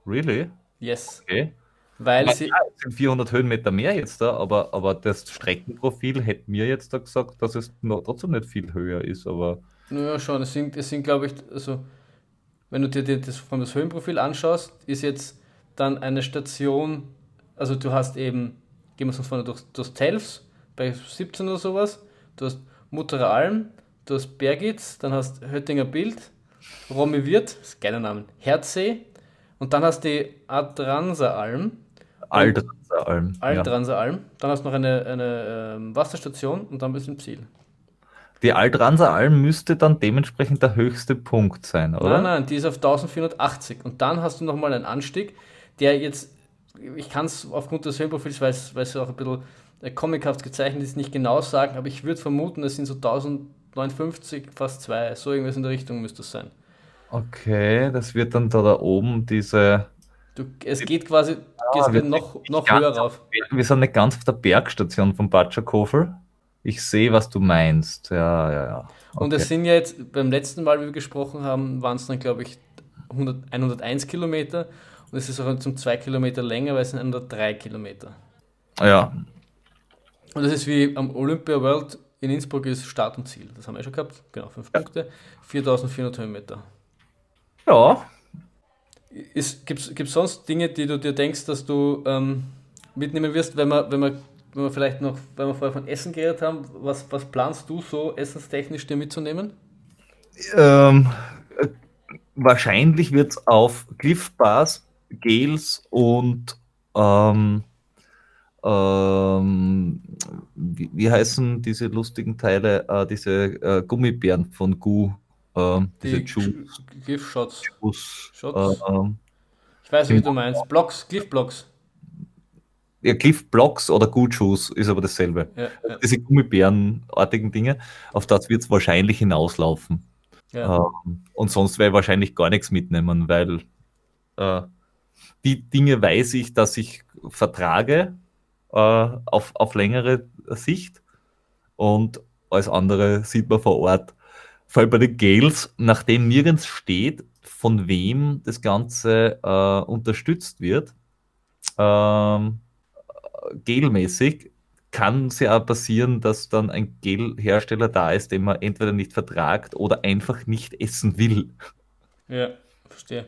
really? Yes. Okay. Weil sie. Ja, es sind 400 Höhenmeter mehr jetzt da, aber, aber das Streckenprofil hätte mir jetzt da gesagt, dass es noch trotzdem nicht viel höher ist, aber. Naja, schon, es sind, es sind glaube ich, also, wenn du dir das von das Höhenprofil anschaust, ist jetzt dann eine Station, also du hast eben, gehen wir es vorne durch, durch Telfs bei 17 oder sowas, du hast Mutterer Alm, du hast Bergitz, dann hast Höttinger Bild, Romy Wirt, das ist geiler Name, Herzsee, und dann hast du die Adranser Alm, Aldranser Alm. Aldranser ja. Alm. Dann hast du noch eine, eine ähm, Wasserstation und dann bist du im Ziel. Die Aldranser Alm müsste dann dementsprechend der höchste Punkt sein, oder? Nein, nein, die ist auf 1480. Und dann hast du nochmal einen Anstieg, der jetzt, ich kann es aufgrund des Höhenprofils, weil es auch ein bisschen comichaft gezeichnet ist, nicht genau sagen, aber ich würde vermuten, es sind so 1059, fast zwei. So irgendwas in der Richtung müsste es sein. Okay, das wird dann da, da oben diese Du, es geht quasi ja, geht noch, noch höher rauf. Wir sind nicht ganz auf der Bergstation von Batschakofel. Ich sehe, was du meinst. Ja, ja, ja. Okay. Und es sind ja jetzt, beim letzten Mal, wie wir gesprochen haben, waren es dann, glaube ich, 100, 101 Kilometer. Und es ist auch zum 2 Kilometer länger, weil es sind 103 Kilometer. Ja. Und das ist wie am Olympia World in Innsbruck ist Start und Ziel. Das haben wir schon gehabt. Genau, 5 ja. Punkte. 4400 Höhenmeter. Ja, Gibt es sonst Dinge, die du dir denkst, dass du ähm, mitnehmen wirst, wenn wir, wenn, wir, wenn wir vielleicht noch, wenn wir vorher von Essen geredet haben, was, was planst du so essenstechnisch dir mitzunehmen? Ähm, äh, wahrscheinlich wird es auf Cliff Bars, Gels und ähm, ähm, wie, wie, heißen diese lustigen Teile, äh, diese äh, Gummibären von Gu ähm, diese Juice. Cliff Shots. Juice, Shots. Ähm, ich weiß nicht, wie du meinst. Blocks, Cliff Blocks. Ja, Cliff Blocks oder Juice ist aber dasselbe. Ja, ja. Diese Gummibärenartigen Dinge, auf das wird es wahrscheinlich hinauslaufen. Ja. Ähm, und sonst werde ich wahrscheinlich gar nichts mitnehmen, weil äh, die Dinge weiß ich, dass ich vertrage äh, auf, auf längere Sicht und alles andere sieht man vor Ort vor allem bei den Gales, nachdem nirgends steht, von wem das Ganze äh, unterstützt wird, ähm, gelmäßig, kann es ja auch passieren, dass dann ein Gel-Hersteller da ist, den man entweder nicht vertragt oder einfach nicht essen will. Ja, verstehe.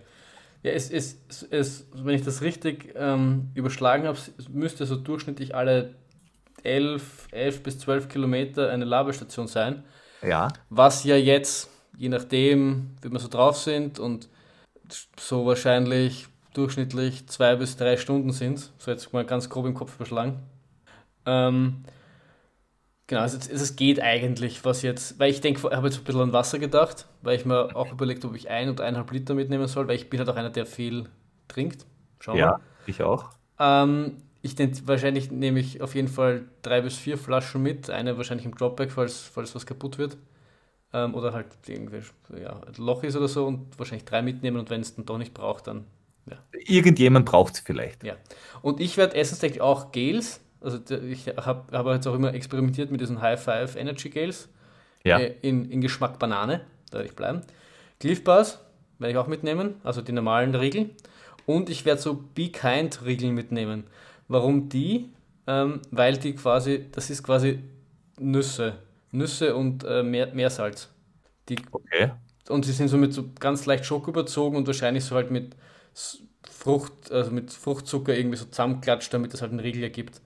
Ja, es ist, es, wenn ich das richtig ähm, überschlagen habe, müsste so durchschnittlich alle 11, 11 bis 12 Kilometer eine Labestation sein. Ja. Was ja jetzt, je nachdem, wie wir so drauf sind und so wahrscheinlich durchschnittlich zwei bis drei Stunden sind, so jetzt mal ganz grob im Kopf überschlagen. Ähm, genau, also es, es geht eigentlich, was jetzt, weil ich denke, ich habe jetzt ein bisschen an Wasser gedacht, weil ich mir auch überlegt, ob ich ein oder eineinhalb Liter mitnehmen soll, weil ich bin halt auch einer, der viel trinkt. Schauen wir. Ja, ich auch. Ähm, ich denke, wahrscheinlich nehme ich auf jeden Fall drei bis vier Flaschen mit. Eine wahrscheinlich im Dropback, falls, falls was kaputt wird. Ähm, oder halt irgendwie ja, ein Loch ist oder so und wahrscheinlich drei mitnehmen und wenn es dann doch nicht braucht, dann. Ja. Irgendjemand braucht es vielleicht. Ja. Und ich werde essenstechnisch auch Gels Also ich habe hab jetzt auch immer experimentiert mit diesen High Five Energy Gels Ja. äh, in, in Geschmack Banane, da werde ich bleiben. Cliff Bars werde ich auch mitnehmen, also die normalen Riegel. Und ich werde so Be Kind Riegel mitnehmen. Warum die? Ähm, weil die quasi, das ist quasi Nüsse. Nüsse und äh, Meer, Meersalz. Die, Okay. und sie sind so mit so ganz leicht Schoko überzogen und wahrscheinlich so halt mit Frucht, also mit Fruchtzucker irgendwie so zusammenklatscht, damit das halt einen Riegel ergibt.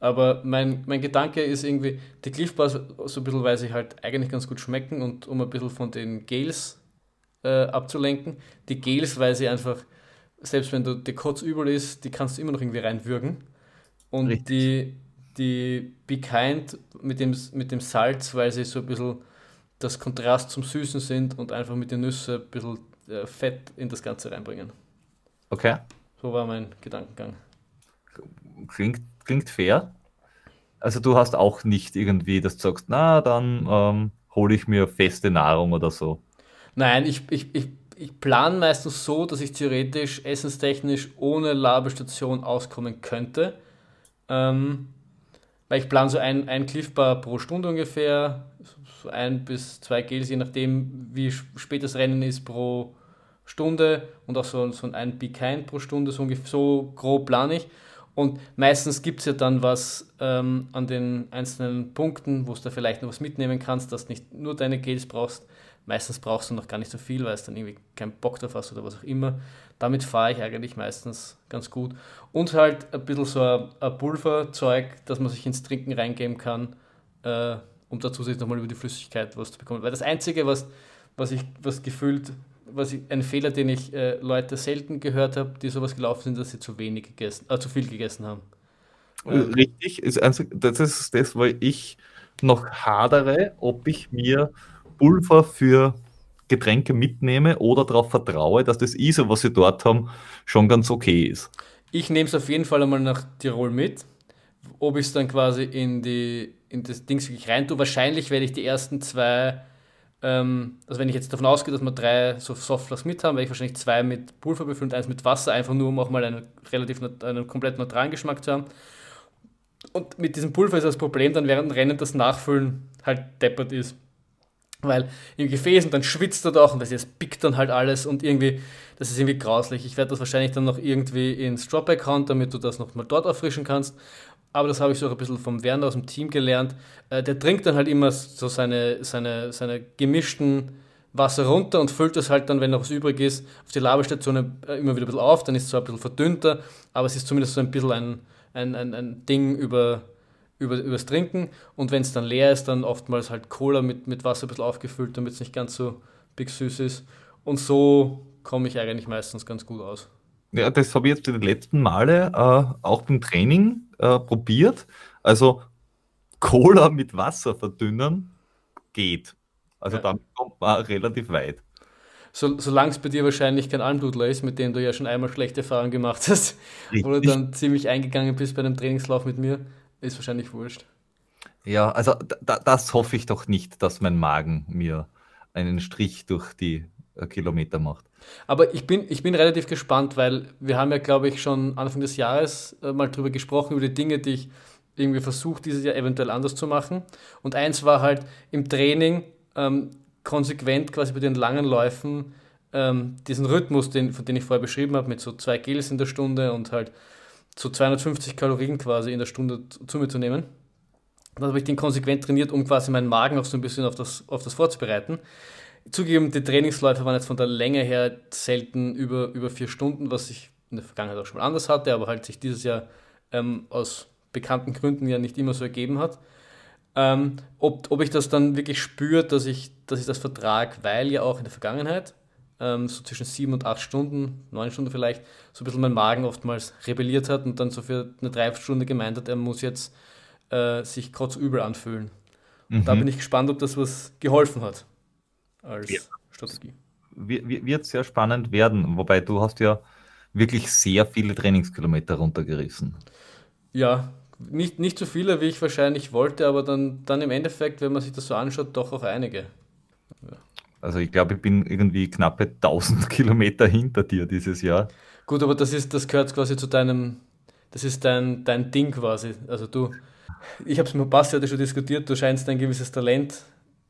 Aber mein, mein Gedanke ist irgendwie, die Cliff Bars so ein bisschen, weil sie halt eigentlich ganz gut schmecken und um ein bisschen von den Gels äh, abzulenken. Die Gels, weil sie einfach, selbst wenn du die Kotz übel ist, die kannst du immer noch irgendwie reinwürgen. Und Richtig. die, die Be Kind mit dem, mit dem Salz, weil sie so ein bisschen das Kontrast zum Süßen sind und einfach mit den Nüssen ein bisschen äh, Fett in das Ganze reinbringen. Okay. So war mein Gedankengang. Klingt, klingt fair. Also du hast auch nicht irgendwie, dass du sagst, na, dann ähm, hole ich mir feste Nahrung oder so. Nein, ich, ich, ich, ich plane meistens so, dass ich theoretisch essenstechnisch ohne Labestation auskommen könnte. Ähm, weil ich plane so ein, ein Cliff Bar pro Stunde ungefähr, so ein bis zwei Gels, je nachdem, wie spät das Rennen ist pro Stunde und auch so, so ein Be Kind pro Stunde, so, ungefähr, so grob plane ich. Und meistens gibt es ja dann was ähm, an den einzelnen Punkten, wo du da vielleicht noch was mitnehmen kannst, dass du nicht nur deine Gels brauchst. Meistens brauchst du noch gar nicht so viel, weil es dann irgendwie keinen Bock drauf hast oder was auch immer. Damit fahre ich eigentlich meistens ganz gut. Und halt ein bisschen so ein, ein Pulverzeug, dass man sich ins Trinken reingeben kann, äh, um dazu sich nochmal über die Flüssigkeit was zu bekommen. Weil das Einzige, was, was ich, was gefühlt, was ich, ein Fehler, den ich äh, Leute selten gehört habe, die sowas gelaufen sind, dass sie zu wenig gegessen, äh, zu viel gegessen haben. Äh, Richtig, ist einzig, das ist das, weil ich noch hadere, ob ich mir Pulver für Getränke mitnehme oder darauf vertraue, dass das ISO, was sie dort haben, schon ganz okay ist. Ich nehme es auf jeden Fall einmal nach Tirol mit. Ob ich es dann quasi in, die, in das Dings wirklich rein tue. Wahrscheinlich werde ich die ersten zwei, ähm, also wenn ich jetzt davon ausgehe, dass wir drei so Softflasks mit haben, werde ich wahrscheinlich zwei mit Pulver befüllen und eins mit Wasser, einfach nur um auch mal einen relativ einen komplett neutralen Geschmack zu haben. Und mit diesem Pulver ist das Problem dann während dem Rennen das Nachfüllen halt deppert ist. Weil im Gefäß und dann schwitzt er doch und das, das pickt dann halt alles und irgendwie, das ist irgendwie grauslich. Ich werde das wahrscheinlich dann noch irgendwie ins Dropback hauen, damit du das nochmal dort auffrischen kannst. Aber das habe ich so auch ein bisschen vom Werner aus dem Team gelernt. Äh, der trinkt dann halt immer so seine, seine, seine gemischten Wasser runter und füllt das halt dann, wenn noch was übrig ist, auf die Labestation äh, immer wieder ein bisschen auf. Dann ist es zwar ein bisschen verdünnter, aber es ist zumindest so ein bisschen ein, ein, ein, ein Ding über, über, übers Trinken. Und wenn es dann leer ist, dann oftmals halt Cola mit, mit Wasser ein bisschen aufgefüllt, damit es nicht ganz so big süß ist. Und so komme ich eigentlich meistens ganz gut aus. Ja, das habe ich jetzt die letzten Male äh, auch beim Training äh, probiert. Also Cola mit Wasser verdünnen geht. Also Ja. damit kommt man relativ weit. So, Solange es bei dir wahrscheinlich kein Almdudler ist, mit dem du ja schon einmal schlechte Erfahrungen gemacht hast, wo du Richtig. dann ziemlich eingegangen bist bei einem Trainingslauf mit mir, ist wahrscheinlich wurscht. Ja, also da, das hoffe ich doch nicht, dass mein Magen mir einen Strich durch die Kilometer macht. Aber ich bin, ich bin relativ gespannt, weil wir haben ja, glaube ich, schon Anfang des Jahres äh, mal drüber gesprochen, über die Dinge, die ich irgendwie versuche, dieses Jahr eventuell anders zu machen. Und eins war halt im Training ähm, konsequent quasi bei den langen Läufen ähm, diesen Rhythmus, den, von dem ich vorher beschrieben habe, mit so zwei Gels in der Stunde und halt so 250 Kalorien quasi in der Stunde zu zu mir zu nehmen. Dann habe ich den konsequent trainiert, um quasi meinen Magen auch so ein bisschen auf das, auf das vorzubereiten. Zugegeben, die Trainingsläufe waren jetzt von der Länge her selten über, über vier Stunden, was ich in der Vergangenheit auch schon mal anders hatte, aber halt sich dieses Jahr ähm, aus bekannten Gründen ja nicht immer so ergeben hat. Ähm, ob, ob ich das dann wirklich spüre, dass ich, dass ich das vertrage, weil ja auch in der Vergangenheit, ähm, so zwischen sieben und acht Stunden, neun Stunden vielleicht, so ein bisschen mein Magen oftmals rebelliert hat und dann so für eine Dreiviertelstunde gemeint hat, er muss jetzt äh, sich kotzübel anfühlen. Und da Mhm. bin ich gespannt, ob das was geholfen hat als Ja. Strategie. Wi- wi- Wird sehr spannend werden, wobei du hast ja wirklich sehr viele Trainingskilometer runtergerissen. Ja, nicht, nicht so viele, wie ich wahrscheinlich wollte, aber dann, dann im Endeffekt, wenn man sich das so anschaut, doch auch einige. Also ich glaube, ich bin irgendwie knappe 1000 Kilometer hinter dir dieses Jahr. Gut, aber das ist, das gehört quasi zu deinem das ist dein, dein Ding quasi. Also du, ich habe es mit Basti heute schon diskutiert, du scheinst ein gewisses Talent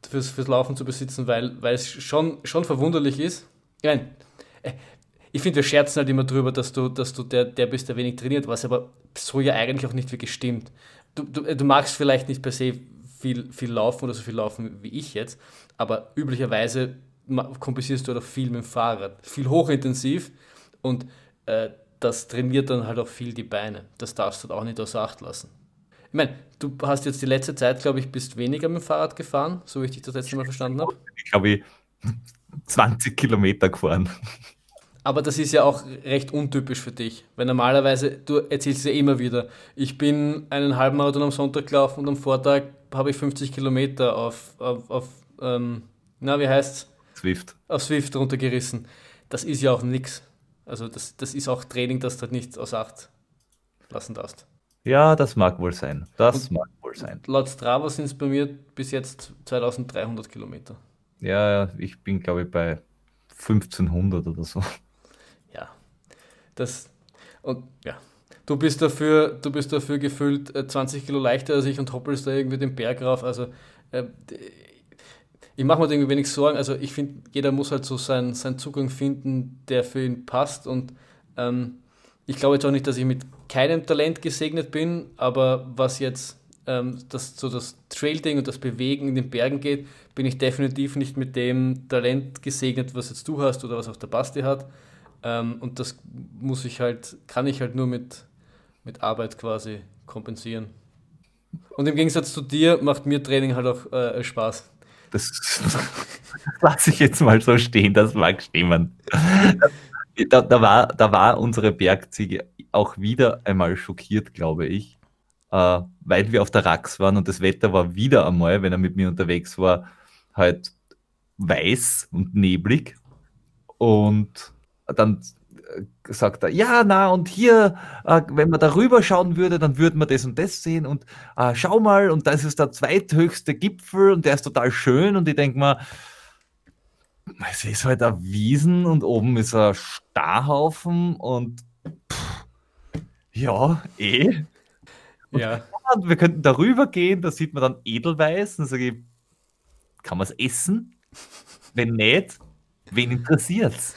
fürs, fürs Laufen zu besitzen, weil, weil es schon, schon verwunderlich ist. Ich äh, ich finde, wir scherzen halt immer drüber, dass du, dass du der, der bist, der wenig trainiert, was aber so ja eigentlich auch nicht wirklich stimmt. Du, du, du magst vielleicht nicht per se viel, viel laufen oder so viel laufen wie ich jetzt, aber üblicherweise kompensierst du halt auch viel mit dem Fahrrad. Viel hochintensiv und äh, das trainiert dann halt auch viel die Beine. Das darfst du halt auch nicht außer Acht lassen. Ich meine, du hast jetzt die letzte Zeit, glaube ich, bist weniger mit dem Fahrrad gefahren, so wie ich dich das letzte Mal verstanden habe. Ich glaube, 20 Kilometer gefahren. Aber das ist ja auch recht untypisch für dich, weil normalerweise, du erzählst ja immer wieder, ich bin einen Halbmarathon am Sonntag gelaufen und am Vortag habe ich 50 Kilometer auf, auf, auf ähm, na, wie heißt's? Swift. Auf Swift runtergerissen. Das ist ja auch nichts. Also das, das ist auch Training, das du halt nicht aus Acht lassen darfst. Ja, das mag wohl sein. Das und mag wohl sein. Laut Strava sind es bei mir bis jetzt 2300 Kilometer. Ja, ich bin glaube ich bei 1500 oder so. Ja, das und ja, du bist dafür, du bist dafür gefühlt 20 äh, Kilo leichter als ich und hoppelst da irgendwie den Berg rauf. Also äh, ich mache mir da irgendwie wenig Sorgen. Also ich finde, jeder muss halt so seinen, seinen Zugang finden, der für ihn passt. Und ähm, ich glaube jetzt auch nicht, dass ich mit keinem Talent gesegnet bin, aber was jetzt ähm, das, so das Trail-Ding und das Bewegen in den Bergen geht, bin ich definitiv nicht mit dem Talent gesegnet, was jetzt du hast oder was auch der Basti hat. Ähm, und das muss ich halt, kann ich halt nur mit, mit Arbeit quasi kompensieren. Und im Gegensatz zu dir macht mir Training halt auch äh, Spaß. Das, lasse ich jetzt mal so stehen, das mag stimmen. Da, da, war, da war unsere Bergziege auch wieder einmal schockiert, glaube ich, äh, weil wir auf der Rax waren und das Wetter war wieder einmal, wenn er mit mir unterwegs war, halt weiß und neblig. Und dann sagt er, ja, na, und hier, äh, wenn man darüber schauen würde, dann würde man das und das sehen und äh, schau mal, und das ist der zweithöchste Gipfel und der ist total schön und ich denke mal, es ist halt ein Wiesen und oben ist ein Starhaufen und pff, ja, eh. Und ja. wir könnten darüber gehen, da sieht man dann Edelweiß und sage ich, kann man es essen? Wenn nicht, wen interessiert's?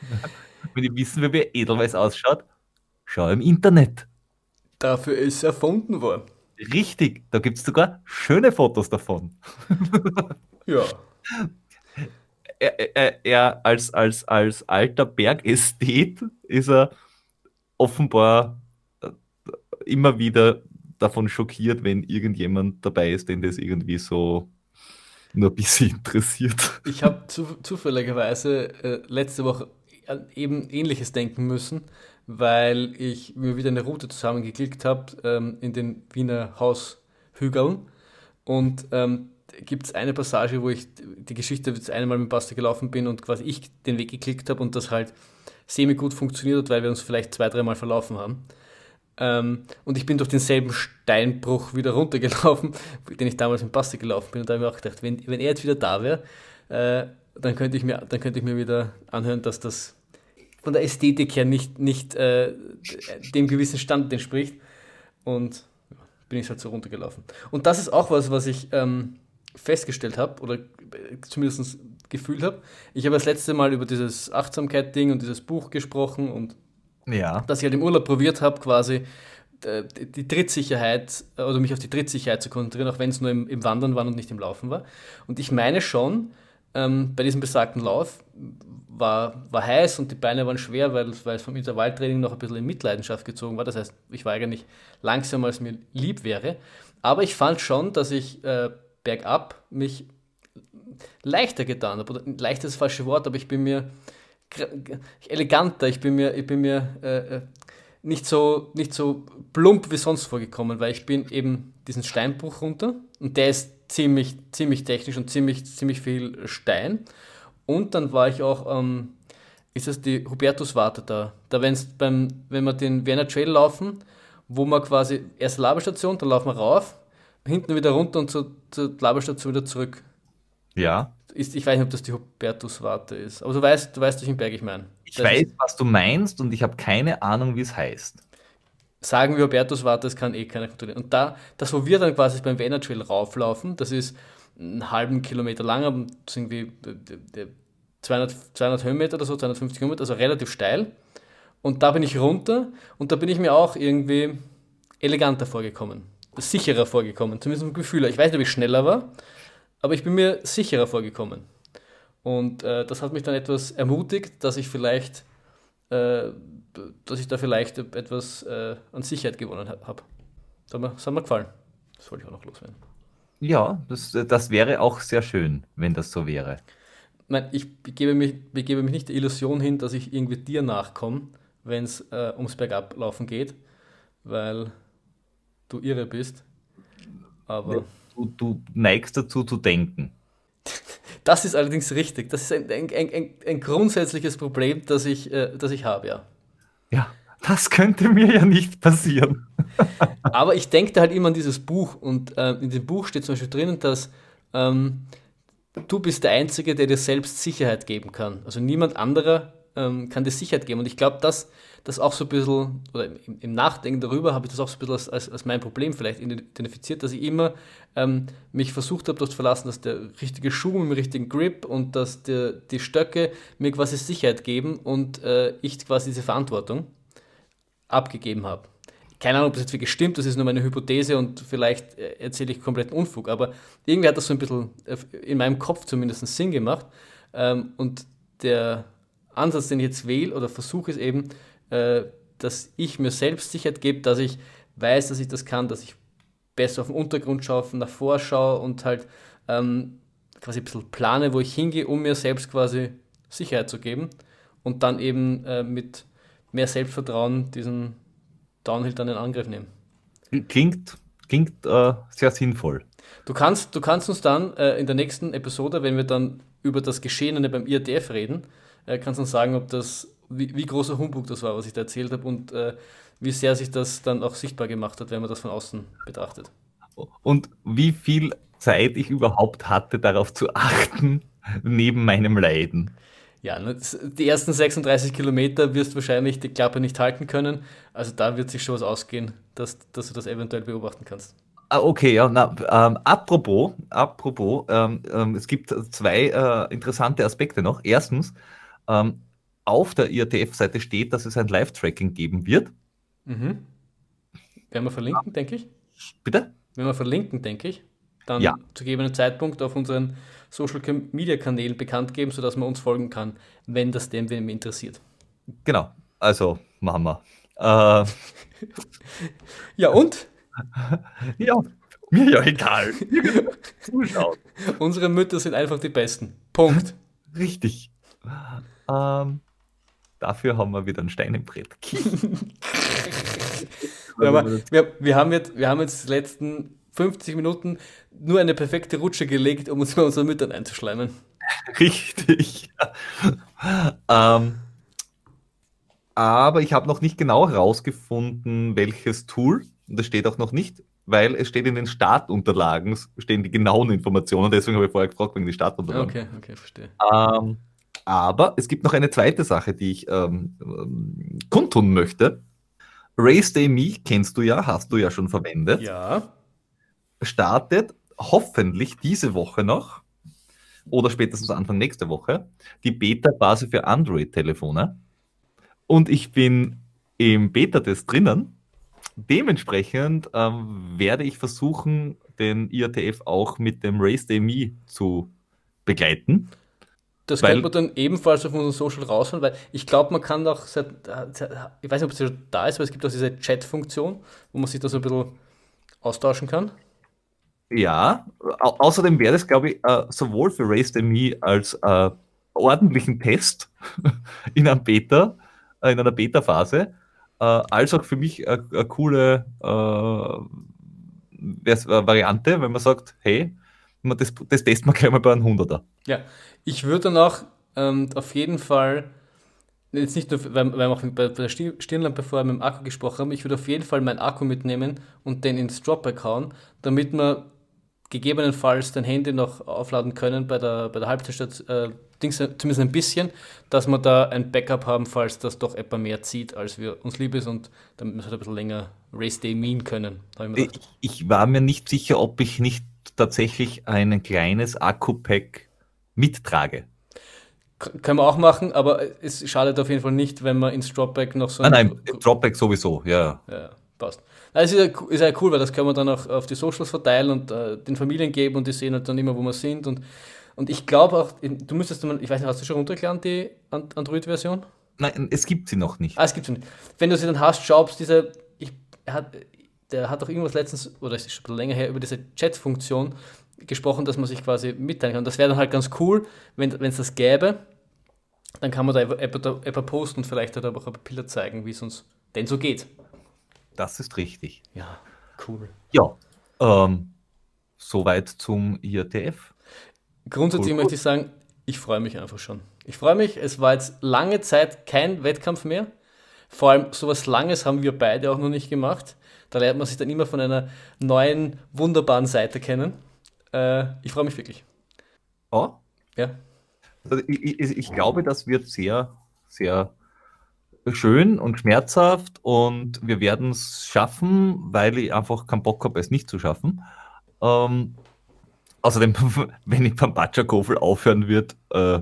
Wenn ihr wissen will, wie Edelweiß ausschaut, schau im Internet. Dafür ist erfunden worden. Richtig, da gibt es sogar schöne Fotos davon. ja. Er, er, er, als, als, als alter Bergästhet ist er offenbar äh, immer wieder davon schockiert, wenn irgendjemand dabei ist, den das irgendwie so nur ein bisschen interessiert. Ich habe zu, zufälligerweise äh, letzte Woche eben ähnliches denken müssen, weil ich mir wieder eine Route zusammengeklickt habe ähm, in den Wiener Haushügeln und ähm, gibt es eine Passage, wo ich die Geschichte das eine Mal mit Basti gelaufen bin und quasi ich den Weg geklickt habe und das halt semi gut funktioniert hat, weil wir uns vielleicht zwei, dreimal verlaufen haben. Ähm, und ich bin durch denselben Steinbruch wieder runtergelaufen, den ich damals mit Basti gelaufen bin. Und da habe ich auch gedacht, wenn, wenn er jetzt wieder da wäre, äh, dann könnte ich mir, dann könnte ich mir wieder anhören, dass das von der Ästhetik her nicht, nicht äh, dem gewissen Stand entspricht. Und bin ich halt so runtergelaufen. Und das ist auch was, was ich ähm, festgestellt habe oder zumindest gefühlt habe. Ich habe das letzte Mal über dieses Achtsamkeit-Ding und dieses Buch gesprochen und ja. dass ich halt im Urlaub probiert habe, quasi äh, die Trittsicherheit oder mich auf die Trittsicherheit zu konzentrieren, auch wenn es nur im, im Wandern war und nicht im Laufen war. Und ich meine schon, ähm, bei diesem besagten Lauf war, war heiß und die Beine waren schwer, weil, weil es vom Intervalltraining noch ein bisschen in Mitleidenschaft gezogen war. Das heißt, ich war eigentlich langsamer, als mir lieb wäre. Aber ich fand schon, dass ich äh, bergab mich leichter getan habe. Oder leichter ist das falsche Wort, aber ich bin mir eleganter, ich bin mir, ich bin mir äh, äh, nicht, so, nicht so plump wie sonst vorgekommen, weil ich bin eben diesen Steinbruch runter und der ist ziemlich, ziemlich technisch und ziemlich, ziemlich viel Stein. Und dann war ich auch, ähm, ist das die Hubertuswarte da? Da, wenn's beim, wenn wir den Werner Trail laufen, wo man quasi erst Laberstation, dann laufen wir rauf, hinten wieder runter und zur, zur Laberstation wieder zurück. Ja. Ist, ich weiß nicht, ob das die Hubertuswarte ist. Aber du weißt, du weißt, welchen Berg ich meine. Ich das weiß, was du meinst und ich habe keine Ahnung, wie es heißt. sagen, wie Hubertus war, das kann eh keiner kontrollieren. Und da, das, wo wir dann quasi beim Vienna Trail rauflaufen, das ist einen halben Kilometer lang, aber irgendwie 200, 200 Höhenmeter oder so, 250 Höhenmeter, also relativ steil. Und da bin ich runter und da bin ich mir auch irgendwie eleganter vorgekommen, sicherer vorgekommen, zumindest im Gefühl. Ich weiß nicht, ob ich schneller war, aber ich bin mir sicherer vorgekommen. Und äh, das hat mich dann etwas ermutigt, dass ich vielleicht äh, dass ich da vielleicht etwas äh, an Sicherheit gewonnen habe. Das hat mir gefallen. Das wollte ich auch noch loswerden. Ja, das, das wäre auch sehr schön, wenn das so wäre. Ich begebe mich, begebe mich nicht der Illusion hin, dass ich irgendwie dir nachkomme, wenn es äh, ums Bergablaufen geht, weil du irre bist. Aber. Du, du neigst dazu zu denken. Das ist allerdings richtig. Das ist ein, ein, ein, ein grundsätzliches Problem, das ich, äh, das ich habe, ja. Ja, das könnte mir ja nicht passieren. Aber ich denke halt immer an dieses Buch und äh, in dem Buch steht zum Beispiel drinnen, dass ähm, du bist der Einzige, der dir selbst Sicherheit geben kann. Also niemand anderer ähm, kann dir Sicherheit geben. Und ich glaube, dass das auch so ein bisschen, oder im, Nachdenken darüber habe ich das auch so ein bisschen als, als, als, mein Problem vielleicht identifiziert, dass ich immer ähm, mich versucht habe, darauf zu verlassen, dass der richtige Schuh mit dem richtigen Grip und dass der, die Stöcke mir quasi Sicherheit geben und äh, ich quasi diese Verantwortung abgegeben habe. Keine Ahnung, ob das jetzt wirklich stimmt, das ist nur meine Hypothese und vielleicht äh, erzähle ich kompletten Unfug, aber irgendwie hat das so ein bisschen äh, in meinem Kopf zumindest Sinn gemacht. Ähm, und der Ansatz, den ich jetzt wähle oder versuche, ist eben, äh, dass ich mir selbst Sicherheit gebe, dass ich weiß, dass ich das kann, dass ich besser auf den Untergrund schaue, nach vorschaue und halt ähm, quasi ein bisschen plane, wo ich hingehe, um mir selbst quasi Sicherheit zu geben und dann eben äh, mit mehr Selbstvertrauen diesen Downhill dann in Angriff nehmen. Klingt, klingt äh, sehr sinnvoll. Du kannst, du kannst uns dann äh, in der nächsten Episode, wenn wir dann über das Geschehene beim IATF reden, äh, kannst du uns sagen, ob das, wie, wie, großer Humbug das war, was ich da erzählt habe und äh, wie sehr sich das dann auch sichtbar gemacht hat, wenn man das von außen betrachtet. Und wie viel Zeit ich überhaupt hatte, darauf zu achten, neben meinem Leiden. Ja, die ersten 36 Kilometer wirst du wahrscheinlich die Klappe nicht halten können. Also da wird sich schon was ausgehen, dass, dass du das eventuell beobachten kannst. Ah, okay, ja, na, ähm, apropos, apropos, ähm, ähm, es gibt zwei äh, interessante Aspekte noch. Erstens, ähm, auf der IATF-Seite steht, dass es ein Live-Tracking geben wird. Mhm. Werden wir verlinken, denke ich. Bitte? Wenn wir verlinken, denke ich. Dann ja. zu gegebenen Zeitpunkt auf unseren Social Media Kanälen bekannt geben, sodass man uns folgen kann, wenn das dem wem interessiert. Genau, also machen wir. Äh, ja, und? ja, mir ja egal. Zuschauen. Unsere Mütter sind einfach die besten. Punkt. Richtig. Ähm, dafür haben wir wieder einen Stein im Brett. ja, wir, wir, haben jetzt, wir haben jetzt die letzten 50 Minuten nur eine perfekte Rutsche gelegt, um uns bei unseren Müttern einzuschleimen. Richtig. ähm, aber ich habe noch nicht genau herausgefunden, welches Tool. Und das steht auch noch nicht, weil es steht in den Startunterlagen, stehen die genauen Informationen. Deswegen habe ich vorher gefragt wegen die Startunterlagen. Okay, okay, verstehe. Ähm, aber es gibt noch eine zweite Sache, die ich ähm, ähm, kundtun möchte. Race Day Me kennst du ja, hast du ja schon verwendet. Ja. Startet hoffentlich diese Woche noch oder spätestens Anfang nächste Woche die Beta-Base für Android-Telefone. Und ich bin im Beta-Test drinnen. Dementsprechend ähm, werde ich versuchen, den IATF auch mit dem Race Day Me zu begleiten. Das weil, könnte man dann ebenfalls auf unseren Social rausholen, weil ich glaube, man kann auch, seit, ich weiß nicht, ob es schon da ist, aber es gibt auch diese Chat-Funktion, wo man sich da so ein bisschen austauschen kann. Ja, au außerdem wäre das, glaube ich, uh, sowohl für Race Me als uh, ordentlichen Test in einem Beta, uh, in einer Beta-Phase, als auch für mich eine coole Variante, wenn man sagt, hey, das, das testen wir gleich mal bei einem 100er. Ja, ich würde dann auch ähm, auf jeden Fall, jetzt nicht nur, weil, weil wir auch bei der Stirnlampe vorher mit dem Akku gesprochen haben, ich würde auf jeden Fall meinen Akku mitnehmen und den ins Dropback hauen, damit wir gegebenenfalls dein Handy noch aufladen können bei der, bei der Halbzeitstadt, äh, zumindest ein bisschen, dass wir da ein Backup haben, falls das doch etwa mehr zieht, als wir uns lieb ist und damit wir es halt ein bisschen länger Race Day mean können. Ich, ich, war mir nicht sicher, ob ich nicht tatsächlich ein kleines Akku-Pack mittrage. Können wir auch machen, aber es schadet auf jeden Fall nicht, wenn man ins Dropback noch so. Ah, nein, Dropback sowieso, ja. Ja, passt. Also ist, ja, ist ja cool, weil das können wir dann auch auf die Socials verteilen und äh, den Familien geben und die sehen halt dann immer, wo wir sind. Und, und ich glaube auch, du müsstest, ich weiß nicht, hast du schon runtergeladen, die Android-Version? Nein, es gibt sie noch nicht. Ah, es gibt sie nicht. Wenn du sie dann hast, schaust, diese, ich, der hat doch irgendwas letztens, oder es ist schon ein bisschen länger her, über diese Chat-Funktion gesprochen, dass man sich quasi mitteilen kann. Das wäre dann halt ganz cool, wenn es das gäbe. Dann kann man da etwas posten und vielleicht halt auch ein paar Bilder zeigen, wie es uns denn so geht. Das ist richtig. Ja, cool. Ja, ähm, soweit zum IATF. Grundsätzlich cool, möchte ich sagen, ich freue mich einfach schon. Ich freue mich, es war jetzt lange Zeit kein Wettkampf mehr. Vor allem sowas Langes haben wir beide auch noch nicht gemacht. Da lernt man sich dann immer von einer neuen, wunderbaren Seite kennen. Äh, ich freue mich wirklich. Oh? Ja. Also ich, ich, ich, glaube, das wird sehr, sehr schön und schmerzhaft und wir werden es schaffen, weil ich einfach keinen Bock habe, es nicht zu schaffen. Ähm, außerdem, wenn ich beim Batschakofel aufhören wird, äh,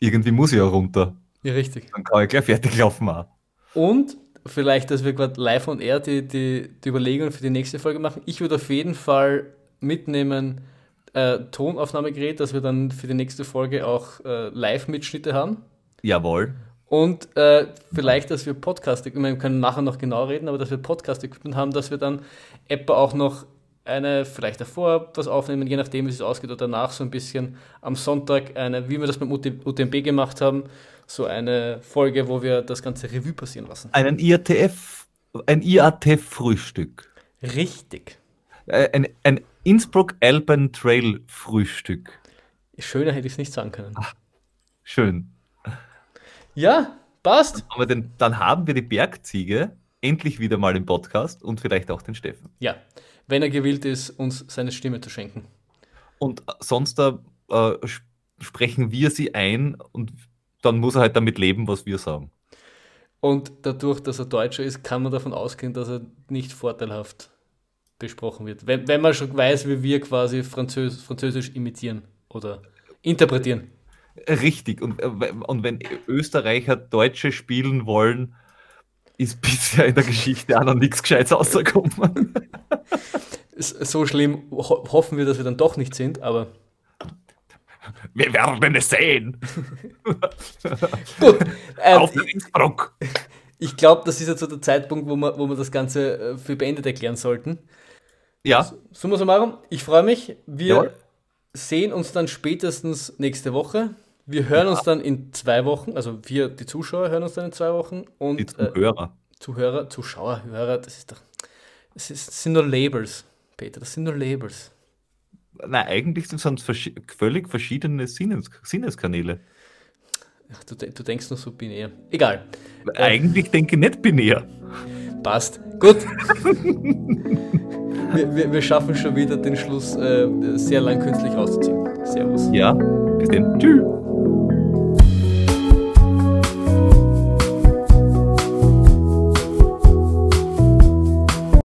irgendwie muss ich ja runter. Ja, richtig. Dann kann ich gleich fertig laufen auch. Und vielleicht, dass wir gerade live und air die, die, die Überlegungen für die nächste Folge machen. Ich würde auf jeden Fall mitnehmen, äh, Tonaufnahmegerät, dass wir dann für die nächste Folge auch äh, Live-Mitschnitte haben. Jawohl. Und äh, vielleicht, dass wir Podcast, ich meine, wir können nachher noch genau reden, aber dass wir Podcast-Equipment haben, dass wir dann etwa auch noch eine, vielleicht davor was aufnehmen, je nachdem, wie es ausgeht, oder danach so ein bisschen am Sonntag eine, wie wir das beim UTMB gemacht haben, so eine Folge, wo wir das ganze Revue passieren lassen. Einen IATF, ein IATF-Frühstück. Richtig. Äh, ein, ein Innsbruck Alpen Trail Frühstück. Schöner hätte ich es nicht sagen können. Ach, schön. Ja, passt. Aber dann haben wir die Bergziege endlich wieder mal im Podcast und vielleicht auch den Steffen. Ja, wenn er gewillt ist, uns seine Stimme zu schenken. Und sonst äh, sprechen wir sie ein und dann muss er halt damit leben, was wir sagen. Und dadurch, dass er Deutscher ist, kann man davon ausgehen, dass er nicht vorteilhaft besprochen wird. Wenn, wenn man schon weiß, wie wir quasi Französ Französisch imitieren oder interpretieren. Richtig. Und, äh, und wenn Österreicher Deutsche spielen wollen, ist bisher in der Geschichte auch noch nichts Gescheites rausgekommen. so schlimm ho hoffen wir, dass wir dann doch nicht sind, aber. Wir werden es sehen. Gut. Ähm, Auf den Innsbruck. Ich glaube, das ist jetzt so der Zeitpunkt, wo wir, wo wir das Ganze äh, für beendet erklären sollten. Ja. Summa summarum, ich freue mich. Wir Jawohl. sehen uns dann spätestens nächste Woche. Wir hören uns dann in zwei Wochen, also wir, die Zuschauer, hören uns dann in zwei Wochen. Und, die Zuhörer. Äh, Zuhörer, Zuschauer, Hörer, das ist doch. Das, ist, das sind nur Labels, Peter, das sind nur Labels. Nein, eigentlich sind es vers völlig verschiedene Sinnes Sinneskanäle. Ach, du, du, denkst nur so binär. Egal. Eigentlich äh, denke ich nicht binär. Passt. Gut. wir, wir, wir, schaffen schon wieder den Schluss äh, sehr lang künstlich auszuziehen. Servus. Ja, bis dann. Tschüss.